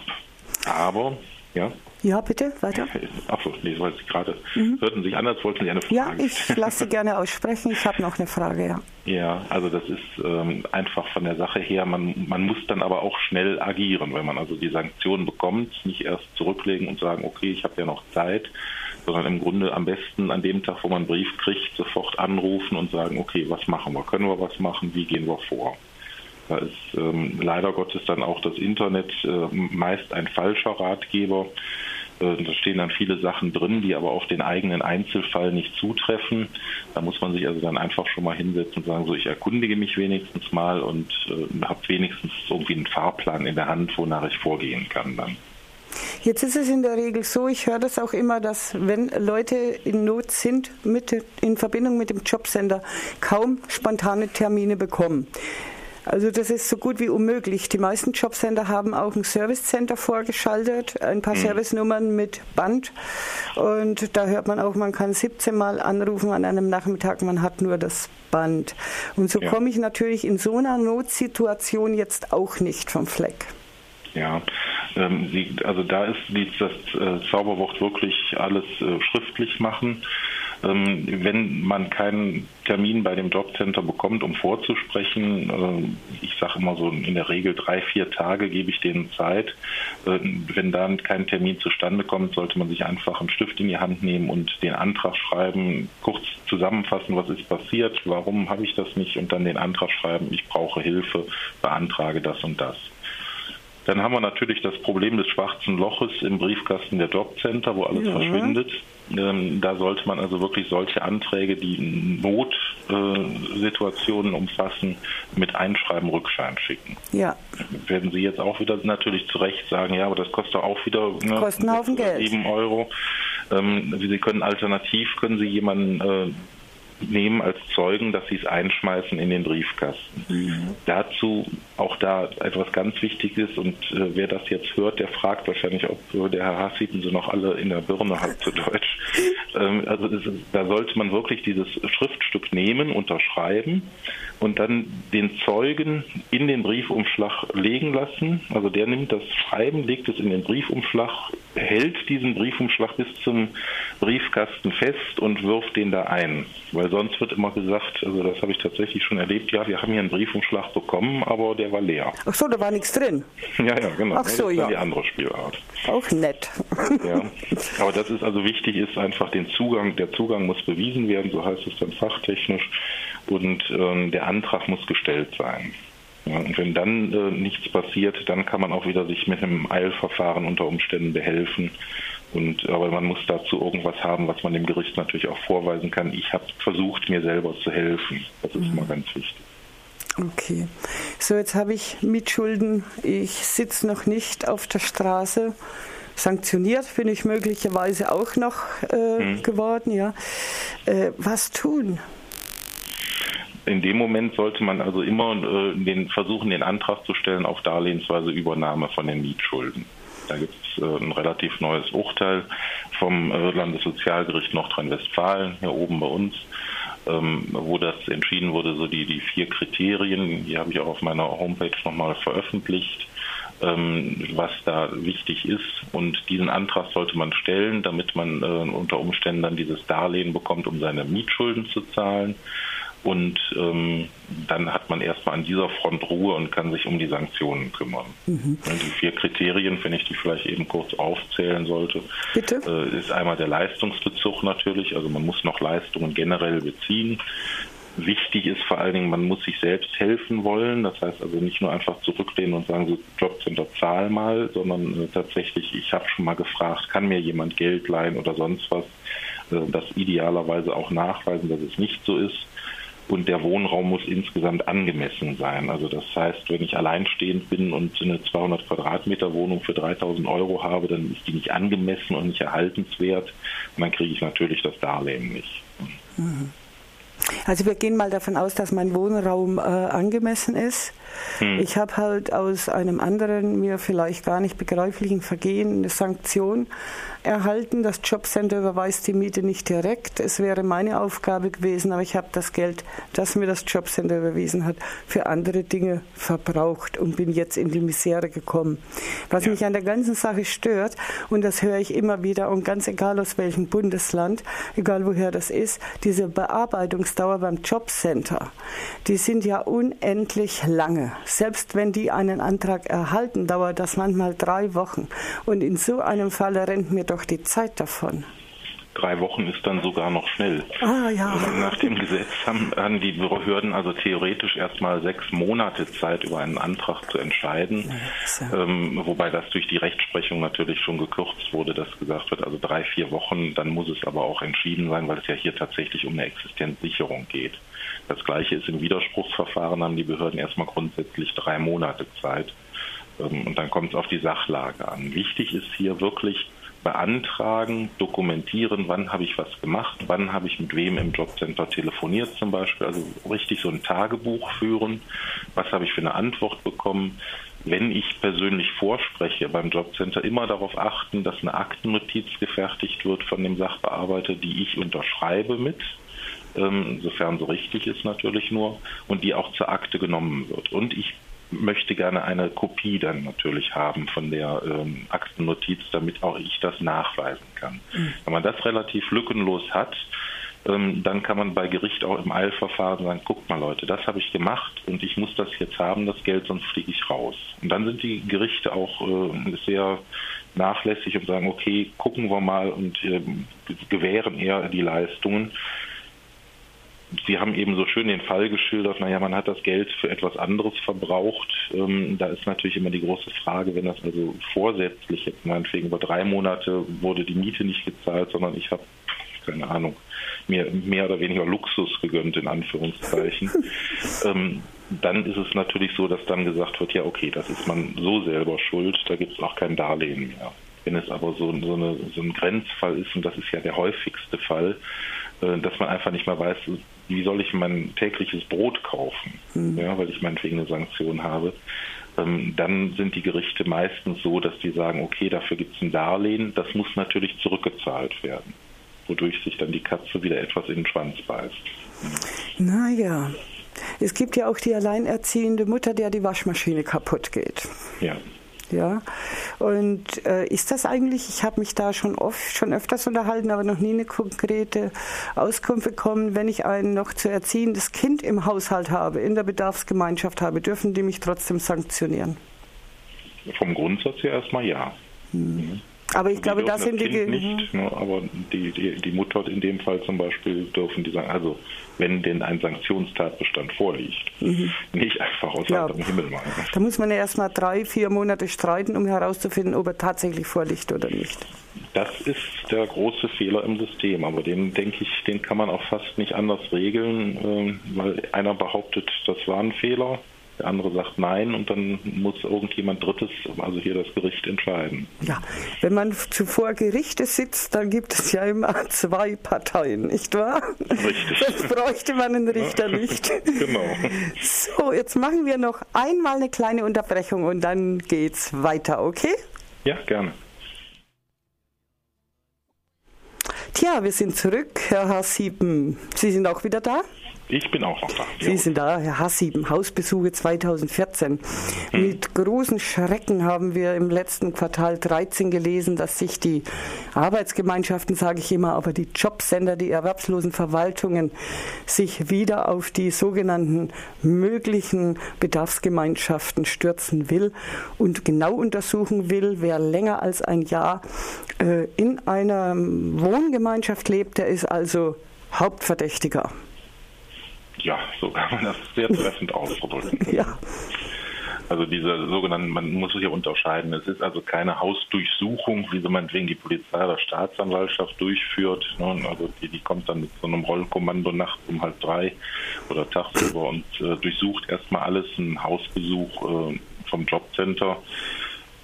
[SPEAKER 2] Aber ja.
[SPEAKER 1] Ja, bitte, weiter.
[SPEAKER 2] Achso, nee, weil Sie gerade mhm. hörten sich an, als wollten Sie eine Frage.
[SPEAKER 1] Ja, ich lasse Sie gerne aussprechen. Ich habe noch eine Frage, ja.
[SPEAKER 2] Ja, also das ist ähm, einfach von der Sache her. Man, man muss dann aber auch schnell agieren, wenn man also die Sanktionen bekommt, nicht erst zurücklegen und sagen, okay, ich habe ja noch Zeit, sondern im Grunde am besten an dem Tag, wo man einen Brief kriegt, sofort anrufen und sagen, okay, was machen wir? Können wir was machen? Wie gehen wir vor? Da ist ähm, leider Gottes dann auch das Internet äh, meist ein falscher Ratgeber. Äh, da stehen dann viele Sachen drin, die aber auf den eigenen Einzelfall nicht zutreffen. Da muss man sich also dann einfach schon mal hinsetzen und sagen, so ich erkundige mich wenigstens mal und äh, habe wenigstens irgendwie einen Fahrplan in der Hand, wonach ich vorgehen kann dann.
[SPEAKER 1] Jetzt ist es in der Regel so, ich höre das auch immer, dass wenn Leute in Not sind, mit, in Verbindung mit dem Jobcenter kaum spontane Termine bekommen. Also das ist so gut wie unmöglich. Die meisten Jobcenter haben auch ein Servicecenter vorgeschaltet, ein paar mhm. Servicenummern mit Band und da hört man auch, man kann 17 Mal anrufen an einem Nachmittag, man hat nur das Band. Und so ja. komme ich natürlich in so einer Notsituation jetzt auch nicht vom Fleck.
[SPEAKER 2] Ja, ähm, sie, also da ist das äh, Zauberwort wirklich alles äh, schriftlich machen. Ähm, wenn man keinen Termin bei dem Jobcenter bekommt, um vorzusprechen, äh, ich sage immer so in der Regel drei, vier Tage gebe ich denen Zeit. Äh, wenn dann kein Termin zustande kommt, sollte man sich einfach einen Stift in die Hand nehmen und den Antrag schreiben, kurz zusammenfassen, was ist passiert, warum habe ich das nicht und dann den Antrag schreiben, ich brauche Hilfe, beantrage das und das. Dann haben wir natürlich das Problem des schwarzen Loches im Briefkasten der Jobcenter, wo alles ja. verschwindet. Ähm, da sollte man also wirklich solche Anträge, die Notsituationen umfassen, mit Einschreiben Rückschein schicken.
[SPEAKER 1] Ja.
[SPEAKER 2] Werden Sie jetzt auch wieder natürlich zu Recht sagen, ja, aber das kostet auch wieder
[SPEAKER 1] ne, kostet einen Haufen Geld.
[SPEAKER 2] 7 Euro. Ähm, Sie können alternativ, können Sie jemanden äh, nehmen als Zeugen, dass sie es einschmeißen in den Briefkasten. Mhm. Dazu auch da etwas ganz Wichtiges und äh, wer das jetzt hört, der fragt wahrscheinlich, ob äh, der Herr Hassiten sie noch alle in der Birne hat zu Deutsch. Ähm, also ist, da sollte man wirklich dieses Schriftstück nehmen, unterschreiben und dann den Zeugen in den Briefumschlag legen lassen. Also der nimmt das Schreiben, legt es in den Briefumschlag, hält diesen Briefumschlag bis zum Briefkasten fest und wirft den da ein. Weil sonst wird immer gesagt, also das habe ich tatsächlich schon erlebt, ja, wir haben hier einen Briefumschlag bekommen, aber der war leer.
[SPEAKER 1] Ach so, da war nichts drin.
[SPEAKER 2] Ja, ja, genau.
[SPEAKER 1] Ach so,
[SPEAKER 2] das ist
[SPEAKER 1] ja.
[SPEAKER 2] die andere Spielart.
[SPEAKER 1] Auch nett.
[SPEAKER 2] Ja, aber das ist also wichtig, ist einfach den Zugang, der Zugang muss bewiesen werden, so heißt es dann fachtechnisch, und ähm, der Antrag muss gestellt sein. Ja, und wenn dann äh, nichts passiert, dann kann man auch wieder sich mit einem Eilverfahren unter Umständen behelfen. Und, aber man muss dazu irgendwas haben, was man dem Gericht natürlich auch vorweisen kann. Ich habe versucht, mir selber zu helfen. Das ist mhm. immer ganz wichtig.
[SPEAKER 1] Okay. So, jetzt habe ich Mitschulden. Ich sitze noch nicht auf der Straße. Sanktioniert bin ich möglicherweise auch noch äh, mhm. geworden. Ja. Äh, was tun?
[SPEAKER 2] In dem Moment sollte man also immer äh, den, versuchen, den Antrag zu stellen auf darlehensweise Übernahme von den Mietschulden. Da gibt es äh, ein relativ neues Urteil vom äh, Landessozialgericht Nordrhein-Westfalen, hier oben bei uns, ähm, wo das entschieden wurde, so die, die vier Kriterien, die habe ich auch auf meiner Homepage nochmal veröffentlicht, ähm, was da wichtig ist. Und diesen Antrag sollte man stellen, damit man unter Umständen dann dieses Darlehen bekommt, um seine Mietschulden zu zahlen. Und ähm, dann hat man erstmal an dieser Front Ruhe und kann sich um die Sanktionen kümmern. Mhm. Die vier Kriterien, wenn ich die vielleicht eben kurz aufzählen sollte? Äh, ist einmal der Leistungsbezug natürlich, also man muss noch Leistungen generell beziehen. Wichtig ist vor allen Dingen, man muss sich selbst helfen wollen. Das heißt also nicht nur einfach zurücklehnen und sagen, so Jobcenter zahl mal, sondern äh, tatsächlich, ich habe schon mal gefragt, kann mir jemand Geld leihen oder sonst was. Äh, das idealerweise auch nachweisen, dass es nicht so ist und der Wohnraum muss insgesamt angemessen sein. Also das heißt, wenn ich alleinstehend bin und eine 200 Quadratmeter Wohnung für 3000 Euro habe, dann ist die nicht angemessen und nicht erhaltenswert und dann kriege ich natürlich das Darlehen nicht.
[SPEAKER 1] Mhm. Also wir gehen mal davon aus, dass mein Wohnraum äh, angemessen ist. Hm. Ich habe halt aus einem anderen, mir vielleicht gar nicht begreiflichen Vergehen eine Sanktion erhalten. Das Jobcenter überweist die Miete nicht direkt. Es wäre meine Aufgabe gewesen, aber ich habe das Geld, das mir das Jobcenter überwiesen hat, für andere Dinge verbraucht und bin jetzt in die Misere gekommen. Was ja. mich an der ganzen Sache stört, und das höre ich immer wieder, und ganz egal aus welchem Bundesland, egal woher das ist, diese Bearbeitungsdauer beim Jobcenter, die sind ja unendlich lange. Selbst wenn die einen Antrag erhalten, dauert das manchmal drei Wochen. Und in so einem Fall rennt mir doch die Zeit davon.
[SPEAKER 2] Drei Wochen ist dann sogar noch schnell.
[SPEAKER 1] Ah, ja.
[SPEAKER 2] Nach dem Gesetz haben, haben die Behörden also theoretisch erstmal sechs Monate Zeit, über einen Antrag zu entscheiden. Ja, ähm, wobei das durch die Rechtsprechung natürlich schon gekürzt wurde, dass gesagt wird, also drei, vier Wochen, dann muss es aber auch entschieden sein, weil es ja hier tatsächlich um eine Existenzsicherung geht. Das gleiche ist im Widerspruchsverfahren, haben die Behörden erstmal grundsätzlich drei Monate Zeit. Ähm, und dann kommt es auf die Sachlage an. Wichtig ist hier wirklich, beantragen, dokumentieren, wann habe ich was gemacht, wann habe ich mit wem im Jobcenter telefoniert zum Beispiel, also richtig so ein Tagebuch führen, was habe ich für eine Antwort bekommen. Wenn ich persönlich vorspreche beim Jobcenter, immer darauf achten, dass eine Aktennotiz gefertigt wird von dem Sachbearbeiter, die ich unterschreibe mit, ähm, sofern so richtig ist natürlich nur, und die auch zur Akte genommen wird. Und ich möchte gerne eine Kopie dann natürlich haben von der ähm, Aktennotiz, damit auch ich das nachweisen kann. Mhm. Wenn man das relativ lückenlos hat, ähm, dann kann man bei Gericht auch im Eilverfahren sagen, guckt mal Leute, das habe ich gemacht und ich muss das jetzt haben, das Geld, sonst fliege ich raus. Und dann sind die Gerichte auch äh, sehr nachlässig und sagen, okay, gucken wir mal und äh, gewähren eher die Leistungen. Sie haben eben so schön den Fall geschildert, naja, man hat das Geld für etwas anderes verbraucht. Ähm, da ist natürlich immer die große Frage, wenn das also vorsätzlich jetzt meinetwegen über drei Monate wurde die Miete nicht gezahlt, sondern ich habe, keine Ahnung, mir mehr oder weniger Luxus gegönnt, in Anführungszeichen. ähm, dann ist es natürlich so, dass dann gesagt wird, ja okay, das ist man so selber schuld, da gibt es auch kein Darlehen mehr. Wenn es aber so, so, eine, so ein Grenzfall ist, und das ist ja der häufigste Fall, äh, dass man einfach nicht mehr weiß, wie soll ich mein tägliches Brot kaufen, mhm. ja, weil ich meinetwegen eine Sanktion habe, ähm, dann sind die Gerichte meistens so, dass die sagen, okay, dafür gibt es ein Darlehen, das muss natürlich zurückgezahlt werden, wodurch sich dann die Katze wieder etwas in den Schwanz beißt.
[SPEAKER 1] Naja, es gibt ja auch die alleinerziehende Mutter, der die Waschmaschine kaputt geht.
[SPEAKER 2] Ja.
[SPEAKER 1] Ja, und äh, ist das eigentlich, ich habe mich da schon oft, schon öfters unterhalten, aber noch nie eine konkrete Auskunft bekommen, wenn ich ein noch zu erziehendes Kind im Haushalt habe, in der Bedarfsgemeinschaft habe, dürfen die mich trotzdem sanktionieren?
[SPEAKER 2] Vom Grundsatz her erstmal ja.
[SPEAKER 1] Hm. Aber ich glaube, das sind
[SPEAKER 2] die. Kind nicht, ne, aber die, die, die Mutter in dem Fall zum Beispiel dürfen die sagen, also wenn denn ein Sanktionstatbestand vorliegt. Mhm. Nicht einfach aus ja. dem Himmel machen.
[SPEAKER 1] Da muss man ja erst mal drei, vier Monate streiten, um herauszufinden, ob er tatsächlich vorliegt oder nicht.
[SPEAKER 2] Das ist der große Fehler im System, aber den denke ich, den kann man auch fast nicht anders regeln, ähm, weil einer behauptet, das war ein Fehler, der andere sagt nein und dann muss irgendjemand Drittes, also hier das Gericht, entscheiden.
[SPEAKER 1] Ja, wenn man zuvor Gerichte sitzt, dann gibt es ja immer zwei Parteien, nicht wahr?
[SPEAKER 2] Richtig.
[SPEAKER 1] Das bräuchte man einen Richter nicht.
[SPEAKER 2] genau.
[SPEAKER 1] So, jetzt machen wir noch einmal eine kleine Unterbrechung und dann geht's weiter, okay?
[SPEAKER 2] Ja, gerne.
[SPEAKER 1] Tja, wir sind zurück, Herr H7. Sie sind auch wieder da?
[SPEAKER 2] Ich bin auch noch da.
[SPEAKER 1] Sie ja. sind da, Herr Hassieben, Hausbesuche 2014. Hm. Mit großen Schrecken haben wir im letzten Quartal 13 gelesen, dass sich die Arbeitsgemeinschaften, sage ich immer, aber die Jobcenter, die erwerbslosen Verwaltungen sich wieder auf die sogenannten möglichen Bedarfsgemeinschaften stürzen will und genau untersuchen will, wer länger als ein Jahr äh, in einer Wohngemeinschaft lebt, der ist also Hauptverdächtiger.
[SPEAKER 2] Ja, so kann man das sehr treffend ausdrücken.
[SPEAKER 1] Ja.
[SPEAKER 2] Also diese sogenannten, man muss sich ja unterscheiden. Es ist also keine Hausdurchsuchung, wie sie meinetwegen die Polizei oder Staatsanwaltschaft durchführt. Ne? Also die, die kommt dann mit so einem Rollkommando nachts um halb drei oder tagsüber und äh, durchsucht erstmal alles. Ein Hausbesuch äh, vom Jobcenter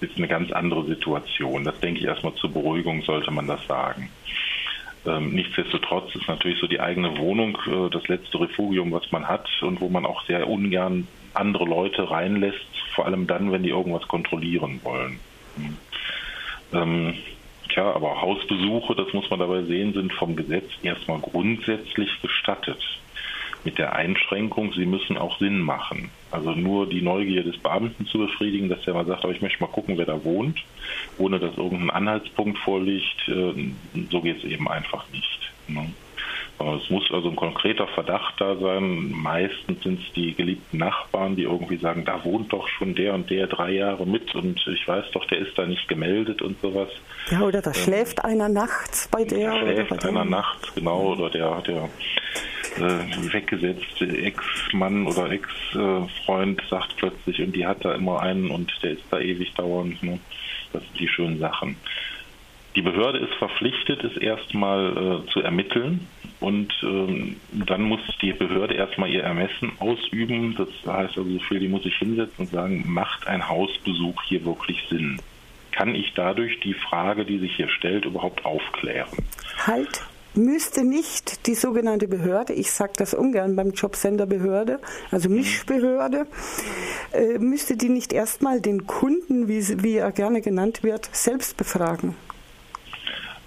[SPEAKER 2] ist eine ganz andere Situation. Das denke ich erstmal zur Beruhigung sollte man das sagen. Ähm, nichtsdestotrotz ist natürlich so die eigene Wohnung äh, das letzte Refugium, was man hat und wo man auch sehr ungern andere Leute reinlässt, vor allem dann, wenn die irgendwas kontrollieren wollen. Hm. Ähm, tja, aber Hausbesuche, das muss man dabei sehen, sind vom Gesetz erstmal grundsätzlich gestattet mit der Einschränkung, sie müssen auch Sinn machen. Also nur die Neugier des Beamten zu befriedigen, dass er mal sagt, aber ich möchte mal gucken, wer da wohnt, ohne dass irgendein Anhaltspunkt vorliegt, äh, so geht es eben einfach nicht. Ne? Es muss also ein konkreter Verdacht da sein. Meistens sind es die geliebten Nachbarn, die irgendwie sagen, da wohnt doch schon der und der drei Jahre mit und ich weiß doch, der ist da nicht gemeldet und sowas.
[SPEAKER 1] Ja, oder da ähm, schläft einer nachts bei der. Da
[SPEAKER 2] schläft einer nachts, genau, oder der, der äh, weggesetzte Ex-Mann oder Ex-Freund sagt plötzlich, und die hat da immer einen und der ist da ewig dauernd. Ne? Das sind die schönen Sachen. Die Behörde ist verpflichtet, es erstmal äh, zu ermitteln und ähm, dann muss die Behörde erstmal ihr Ermessen ausüben. Das heißt also, so viel, die muss sich hinsetzen und sagen, macht ein Hausbesuch hier wirklich Sinn? kann ich dadurch die Frage, die sich hier stellt, überhaupt aufklären.
[SPEAKER 1] Halt, müsste nicht die sogenannte Behörde, ich sage das ungern beim Jobcenter Behörde, also. Mischbehörde, äh, müsste die nicht erstmal den Kunden, wie, wie er gerne genannt wird, selbst befragen?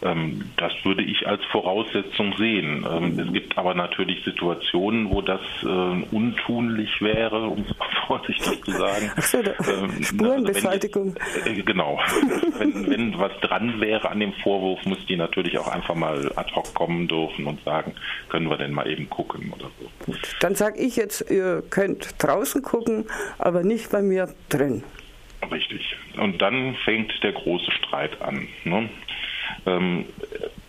[SPEAKER 2] Ähm, das würde ich als Voraussetzung sehen. Ähm, es gibt aber natürlich Situationen, wo das äh, untunlich wäre, um es mal vorsichtig zu sagen.
[SPEAKER 1] Ach so, ähm, Spurenbeseitigung.
[SPEAKER 2] Also wenn, äh, genau. wenn, wenn was dran wäre an dem Vorwurf, muss die natürlich auch einfach mal ad hoc kommen dürfen und sagen, können wir denn mal eben gucken oder so.
[SPEAKER 1] Dann sage ich jetzt, ihr könnt draußen gucken, aber nicht bei mir drin.
[SPEAKER 2] Richtig. Und dann fängt der große Streit an. Ne? Ähm,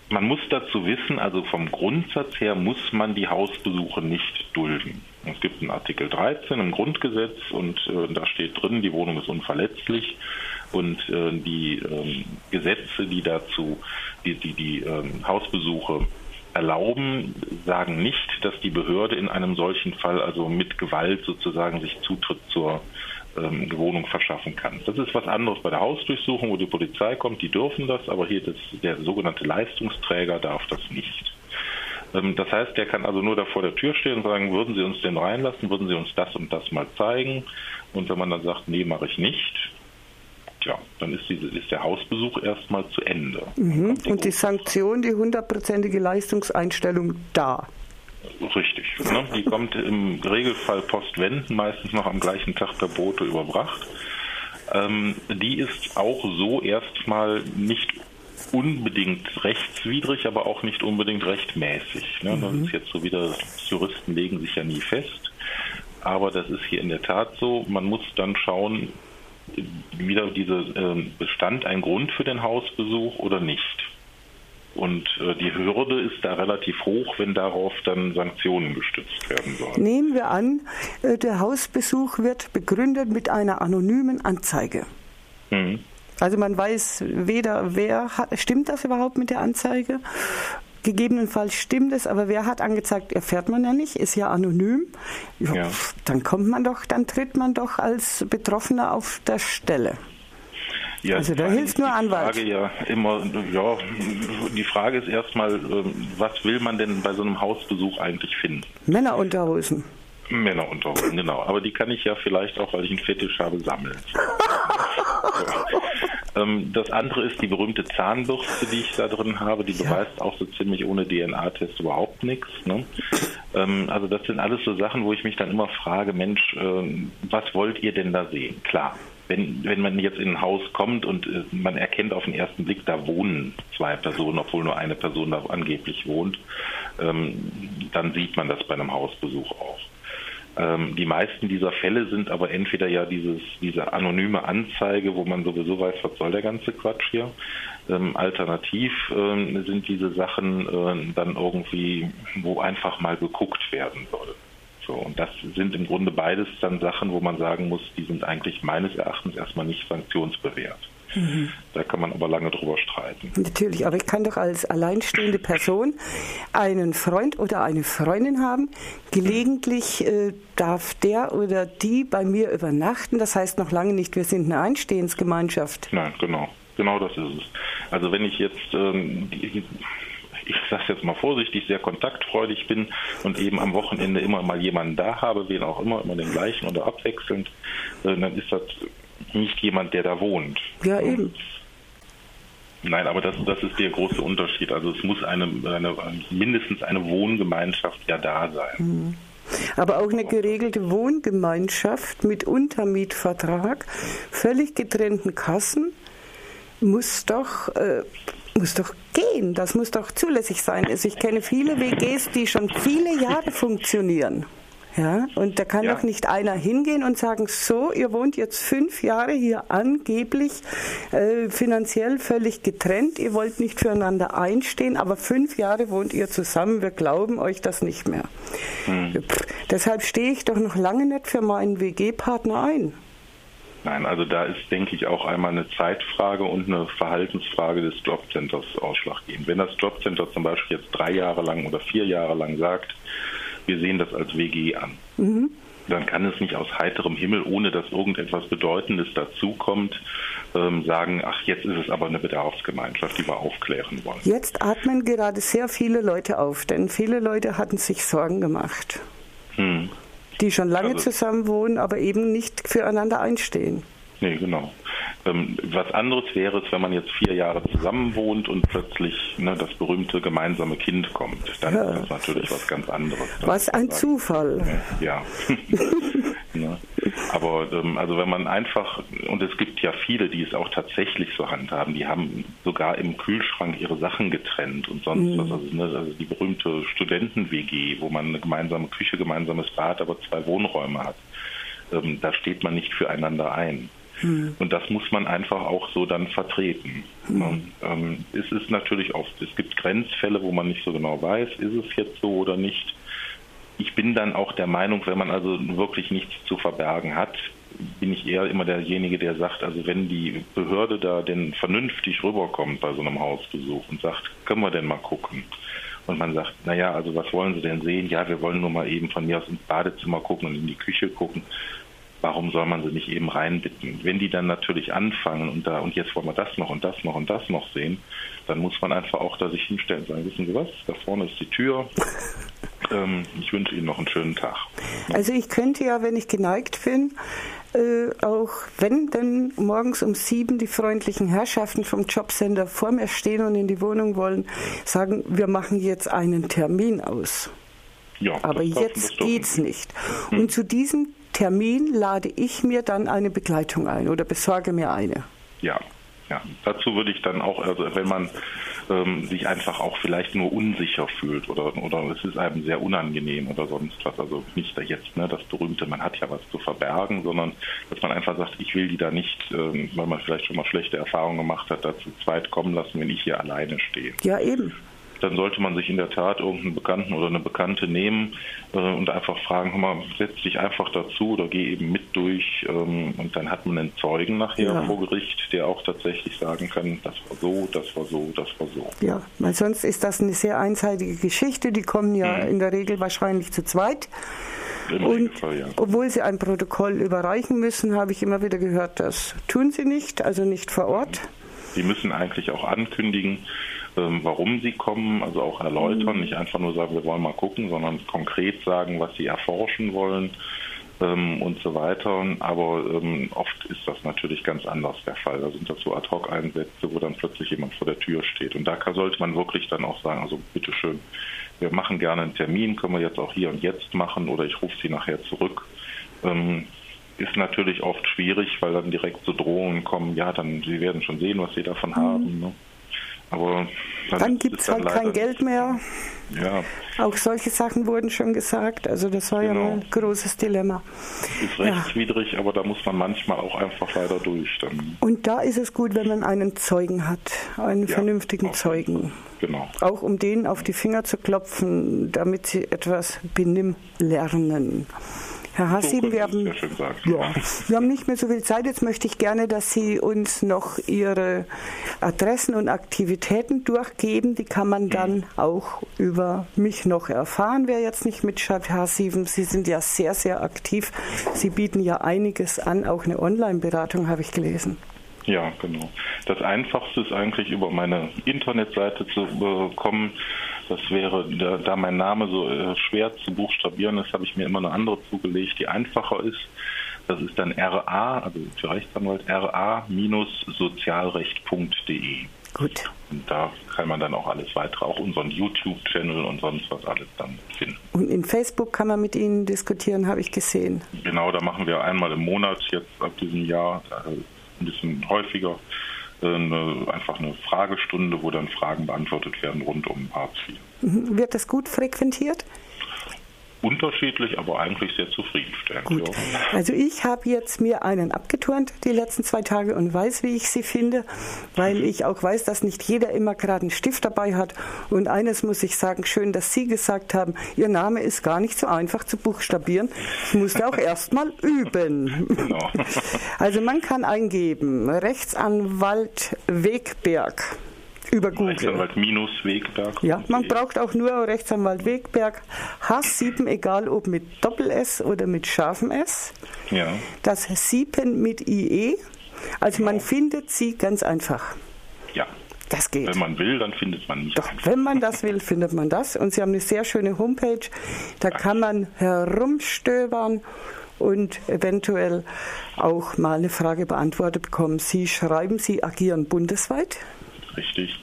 [SPEAKER 2] man muss dazu wissen, also vom Grundsatz her muss man die Hausbesuche nicht dulden. Es gibt einen Artikel 13 im Grundgesetz und äh, da steht drin, die Wohnung ist unverletzlich und äh, die äh, Gesetze, die dazu die, die, die ähm, Hausbesuche erlauben, sagen nicht, dass die Behörde in einem solchen Fall also mit Gewalt sozusagen sich Zutritt zur ähm, Wohnung verschaffen kann. Das ist was anderes bei der Hausdurchsuchung, wo die Polizei kommt, die dürfen das, aber hier das, der sogenannte Leistungsträger darf das nicht. Ähm, das heißt, der kann also nur da vor der Tür stehen und sagen, würden Sie uns denn reinlassen, würden Sie uns das und das mal zeigen? Und wenn man dann sagt, nee, mache ich nicht, Tja, dann ist, diese, ist der Hausbesuch erstmal zu Ende.
[SPEAKER 1] Mhm. Und die Sanktion, die hundertprozentige Leistungseinstellung da.
[SPEAKER 2] Richtig. Ne? Die kommt im Regelfall postwenden, meistens noch am gleichen Tag per Bote überbracht. Ähm, die ist auch so erstmal nicht unbedingt rechtswidrig, aber auch nicht unbedingt rechtmäßig. Ne? Mhm. Das ist jetzt so wieder, Juristen legen sich ja nie fest. Aber das ist hier in der Tat so. Man muss dann schauen, wieder dieser äh, Bestand ein Grund für den Hausbesuch oder nicht. Und äh, die Hürde ist da relativ hoch, wenn darauf dann Sanktionen gestützt werden sollen.
[SPEAKER 1] Nehmen wir an, äh, der Hausbesuch wird begründet mit einer anonymen Anzeige. Mhm. Also man weiß weder, wer hat, stimmt das überhaupt mit der Anzeige? Gegebenenfalls stimmt es, aber wer hat angezeigt, erfährt man ja nicht, ist ja anonym. Ja, ja. Dann kommt man doch, dann tritt man doch als Betroffener auf der Stelle.
[SPEAKER 2] Ja, also da hilft nur Anwalt. Frage ja immer, ja, die Frage ist erstmal, ähm, was will man denn bei so einem Hausbesuch eigentlich finden?
[SPEAKER 1] Männerunterhosen.
[SPEAKER 2] Männerunterhosen, genau. Aber die kann ich ja vielleicht auch, weil ich einen Fetisch habe, sammeln. Ähm, das andere ist die berühmte Zahnbürste, die ich da drin habe. Die beweist auch so ziemlich ohne DNA-Test überhaupt nichts. Ne? Ähm, also das sind alles so Sachen, wo ich mich dann immer frage, Mensch, was wollt ihr denn da sehen? Klar, wenn, wenn man jetzt in ein Haus kommt und äh, man erkennt auf den ersten Blick, da wohnen zwei Personen, obwohl nur eine Person da angeblich wohnt, ähm, dann sieht man das bei einem Hausbesuch auch. Ähm, die meisten dieser Fälle sind aber entweder ja dieses, diese anonyme Anzeige, wo man sowieso weiß, was soll der ganze Quatsch hier. Ähm, alternativ ähm, sind diese Sachen äh, dann irgendwie, wo einfach mal geguckt werden soll. So, und das sind im Grunde beides dann Sachen, wo man sagen muss, die sind eigentlich meines Erachtens erstmal nicht sanktionsbewehrt. Mhm. Da kann man aber lange drüber streiten.
[SPEAKER 1] Natürlich, aber ich kann doch als alleinstehende Person einen Freund oder eine Freundin haben. Gelegentlich äh, darf der oder die bei mir übernachten. Das heißt noch lange nicht, wir sind eine Einstehensgemeinschaft.
[SPEAKER 2] Nein, genau. Genau das ist es. Also wenn ich jetzt ähm, die, ich sage jetzt mal vorsichtig, sehr kontaktfreudig bin und eben am Wochenende immer mal jemanden da habe, wen auch immer, immer den gleichen oder abwechselnd, äh, dann ist das nicht jemand, der da wohnt.
[SPEAKER 1] Ja, eben.
[SPEAKER 2] Nein, aber das, das ist der große Unterschied. Also es muss eine, eine mindestens eine Wohngemeinschaft ja da sein. Mhm.
[SPEAKER 1] Aber auch eine geregelte Wohngemeinschaft mit Untermietvertrag, völlig getrennten Kassen, muss doch äh, muss doch gehen. Das muss doch zulässig sein. Also ich kenne viele WGs, die schon viele Jahre funktionieren. Ja, und da kann ja. doch nicht einer hingehen und sagen, so, ihr wohnt jetzt fünf Jahre hier angeblich äh, finanziell völlig getrennt, ihr wollt nicht füreinander einstehen, aber fünf Jahre wohnt ihr zusammen, wir glauben euch das nicht mehr. Hm. Pff, deshalb stehe ich doch noch lange nicht für meinen WG-Partner ein.
[SPEAKER 2] Nein, also da ist, denke ich, auch einmal eine Zeitfrage und eine Verhaltensfrage des Jobcenters ausschlaggebend. Wenn das Jobcenter zum Beispiel jetzt drei Jahre lang oder vier Jahre lang sagt, wir sehen das als WG an, mhm. dann kann es nicht aus heiterem Himmel, ohne dass irgendetwas Bedeutendes dazukommt, ähm, sagen, ach, jetzt ist es aber eine Bedarfsgemeinschaft, die wir aufklären wollen.
[SPEAKER 1] Jetzt atmen gerade sehr viele Leute auf, denn viele Leute hatten sich Sorgen gemacht. Hm. Die schon lange also, zusammen wohnen, aber eben nicht füreinander einstehen.
[SPEAKER 2] Nee, genau. Ähm, was anderes wäre es, wenn man jetzt vier Jahre zusammen wohnt und plötzlich ne, das berühmte gemeinsame Kind kommt. Dann ja. ist das natürlich was ganz anderes.
[SPEAKER 1] Was ein. Zufall.
[SPEAKER 2] Ja. ne? Aber ähm, also wenn man einfach, und es gibt ja viele, die es auch tatsächlich so handhaben, die haben sogar im Kühlschrank ihre Sachen getrennt und sonst mhm. was. Also, ne, also die berühmte Studenten-WG, wo man eine gemeinsame Küche, gemeinsames Bad, aber zwei Wohnräume hat. Ähm, da steht man nicht füreinander ein. Mhm. Und das muss man einfach auch so dann vertreten. Mhm. Ähm, es ist natürlich oft, es gibt Grenzfälle, wo man nicht so genau weiß, ist es jetzt so oder nicht. Ich bin dann auch der Meinung, wenn man also wirklich nichts zu verbergen hat, bin ich eher immer derjenige, der sagt, also wenn die Behörde da denn vernünftig rüberkommt bei so einem Hausbesuch und sagt, können wir denn mal gucken? Und man sagt, naja, also was wollen Sie denn sehen? Ja, wir wollen nur mal eben von mir aus ins Badezimmer gucken und in die Küche gucken warum soll man sie nicht eben reinbitten? Wenn die dann natürlich anfangen und da und jetzt wollen wir das noch und das noch und das noch sehen, dann muss man einfach auch da sich hinstellen und sagen, wissen Sie was, da vorne ist die Tür. Ähm, ich wünsche Ihnen noch einen schönen Tag.
[SPEAKER 1] Also ich könnte ja, wenn ich geneigt bin, äh, auch wenn dann morgens um sieben die freundlichen Herrschaften vom Jobcenter vor mir stehen und in die Wohnung wollen, sagen, wir machen jetzt einen Termin aus. Ja, Aber jetzt geht's nicht. Hm. Und zu diesem Termin lade ich mir dann eine Begleitung ein oder besorge mir eine.
[SPEAKER 2] Ja, ja. Dazu würde ich dann auch, also wenn man ähm, sich einfach auch vielleicht nur unsicher fühlt oder, oder es ist einem sehr unangenehm oder sonst was, also nicht da jetzt ne, das berühmte, man hat ja was zu verbergen, sondern dass man einfach sagt, ich will die da nicht, ähm, weil man vielleicht schon mal schlechte Erfahrungen gemacht hat, da zu zweit kommen lassen, wenn ich hier alleine stehe.
[SPEAKER 1] Ja, eben
[SPEAKER 2] dann sollte man sich in der Tat irgendeinen Bekannten oder eine Bekannte nehmen äh, und einfach fragen, hör mal, setz dich einfach dazu oder geh eben mit durch ähm, und dann hat man einen Zeugen nachher ja. vor Gericht, der auch tatsächlich sagen kann, das war so, das war so, das war so.
[SPEAKER 1] Ja, weil sonst ist das eine sehr einseitige Geschichte, die kommen ja mhm. in der Regel wahrscheinlich zu zweit. und Fall, ja. obwohl sie ein Protokoll überreichen müssen, habe ich immer wieder gehört, das tun sie nicht, also nicht vor Ort.
[SPEAKER 2] Sie müssen eigentlich auch ankündigen, warum sie kommen, also auch erläutern, mhm. nicht einfach nur sagen, wir wollen mal gucken, sondern konkret sagen, was sie erforschen wollen ähm, und so weiter. Aber ähm, oft ist das natürlich ganz anders der Fall. Da sind das so Ad-Hoc-Einsätze, wo dann plötzlich jemand vor der Tür steht. Und da sollte man wirklich dann auch sagen, also bitteschön, wir machen gerne einen Termin, können wir jetzt auch hier und jetzt machen oder ich rufe Sie nachher zurück. Ähm, ist natürlich oft schwierig, weil dann direkt so Drohungen kommen, ja, dann Sie werden schon sehen, was Sie davon mhm. haben. Ne?
[SPEAKER 1] Aber dann, dann gibt es halt kein Geld mehr.
[SPEAKER 2] Ja.
[SPEAKER 1] Auch solche Sachen wurden schon gesagt. Also das war genau. ja ein großes Dilemma.
[SPEAKER 2] Ist rechtswidrig, ja. aber da muss man manchmal auch einfach leider durch. Dann.
[SPEAKER 1] Und da ist es gut, wenn man einen Zeugen hat, einen ja, vernünftigen Zeugen.
[SPEAKER 2] Genau.
[SPEAKER 1] Auch um denen auf die Finger zu klopfen, damit sie etwas benimm lernen. Herr Hassim, so wir, haben, ja, wir haben nicht mehr so viel Zeit. Jetzt möchte ich gerne, dass Sie uns noch Ihre Adressen und Aktivitäten durchgeben. Die kann man dann mhm. auch über mich noch erfahren, wer jetzt nicht mitschreibt. Herr Hassim, Sie sind ja sehr, sehr aktiv. Sie bieten ja einiges an, auch eine Online-Beratung habe ich gelesen.
[SPEAKER 2] Ja, genau. Das Einfachste ist eigentlich über meine Internetseite zu bekommen. Das wäre, da, mein Name so äh, schwer zu buchstabieren ist, habe ich mir immer eine andere zugelegt, die einfacher ist. Das ist dann RA, also für Rechtsanwalt, ra-sozialrecht.de.
[SPEAKER 1] Gut.
[SPEAKER 2] Und da kann man dann auch alles weitere, auch unseren YouTube-Channel und sonst was alles dann finden.
[SPEAKER 1] Und in Facebook kann man mit Ihnen diskutieren, habe ich gesehen.
[SPEAKER 2] Genau, da machen wir einmal im Monat jetzt ab diesem Jahr, äh, ein bisschen häufiger, eine, einfach eine Fragestunde, wo dann Fragen beantwortet werden rund um Hartz.
[SPEAKER 1] Mhm. Wird das gut frequentiert?
[SPEAKER 2] Unterschiedlich, aber eigentlich sehr zufriedenstellend.
[SPEAKER 1] Gut. Ja. Also ich habe jetzt mir einen abgeturnt die letzten zwei Tage und weiß, wie ich sie finde, weil mhm. ich auch weiß, dass nicht jeder immer gerade einen Stift dabei hat. Und eines muss ich sagen, schön, dass Sie gesagt haben, Ihr Name ist gar nicht so einfach zu buchstabieren. Ich musste auch erst mal üben. Genau. Also man kann eingeben, Rechtsanwalt Wegberg. Über Google.
[SPEAKER 2] Rechtsanwalt minus Wegberg.
[SPEAKER 1] Ja, man braucht auch nur Rechtsanwalt Wegberg. H7, egal ob mit Doppel-S oder mit scharfem S.
[SPEAKER 2] Ja.
[SPEAKER 1] Das 7 mit IE. Also man findet sie ganz einfach.
[SPEAKER 2] Ja.
[SPEAKER 1] Das geht.
[SPEAKER 2] Wenn man will, dann findet man nicht.
[SPEAKER 1] Doch, wenn man das will, findet man das. Und Sie haben eine sehr schöne Homepage. Da kann man herumstöbern und eventuell auch mal eine Frage beantwortet bekommen. Sie schreiben, Sie agieren bundesweit.
[SPEAKER 2] Richtig.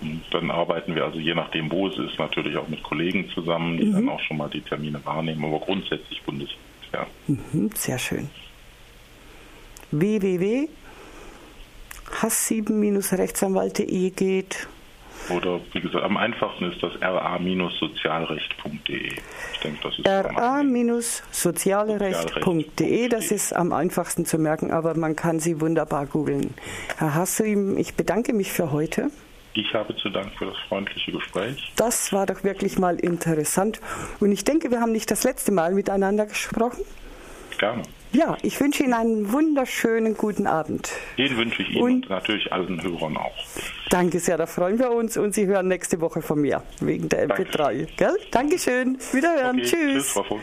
[SPEAKER 2] Und dann arbeiten wir also je nachdem, wo es ist, natürlich auch mit Kollegen zusammen, die dann auch schon mal die Termine wahrnehmen, aber grundsätzlich bundesweit. Ja.
[SPEAKER 1] Mhm, sehr schön. www hass7-rechtsanwalt.de geht.
[SPEAKER 2] Oder wie gesagt, am einfachsten ist das ra-sozialrecht.de. Ich denke, das ist
[SPEAKER 1] ra-sozialrecht.de, das ist am einfachsten zu merken, aber man kann sie wunderbar googeln. Herr Hassim, ich bedanke mich für heute.
[SPEAKER 2] Ich habe zu danken für das freundliche Gespräch.
[SPEAKER 1] Das war doch wirklich mal interessant. Und ich denke, wir haben nicht das letzte Mal miteinander gesprochen.
[SPEAKER 2] Gerne.
[SPEAKER 1] Ja, ich wünsche Ihnen einen wunderschönen guten Abend.
[SPEAKER 2] Den wünsche ich Ihnen und, und natürlich allen Hörern auch.
[SPEAKER 1] Danke sehr, da freuen wir uns und Sie hören nächste Woche von mir wegen der MP3. Gell? Dankeschön. Wiederhören. Okay, tschüss. tschüss Frau Vogt.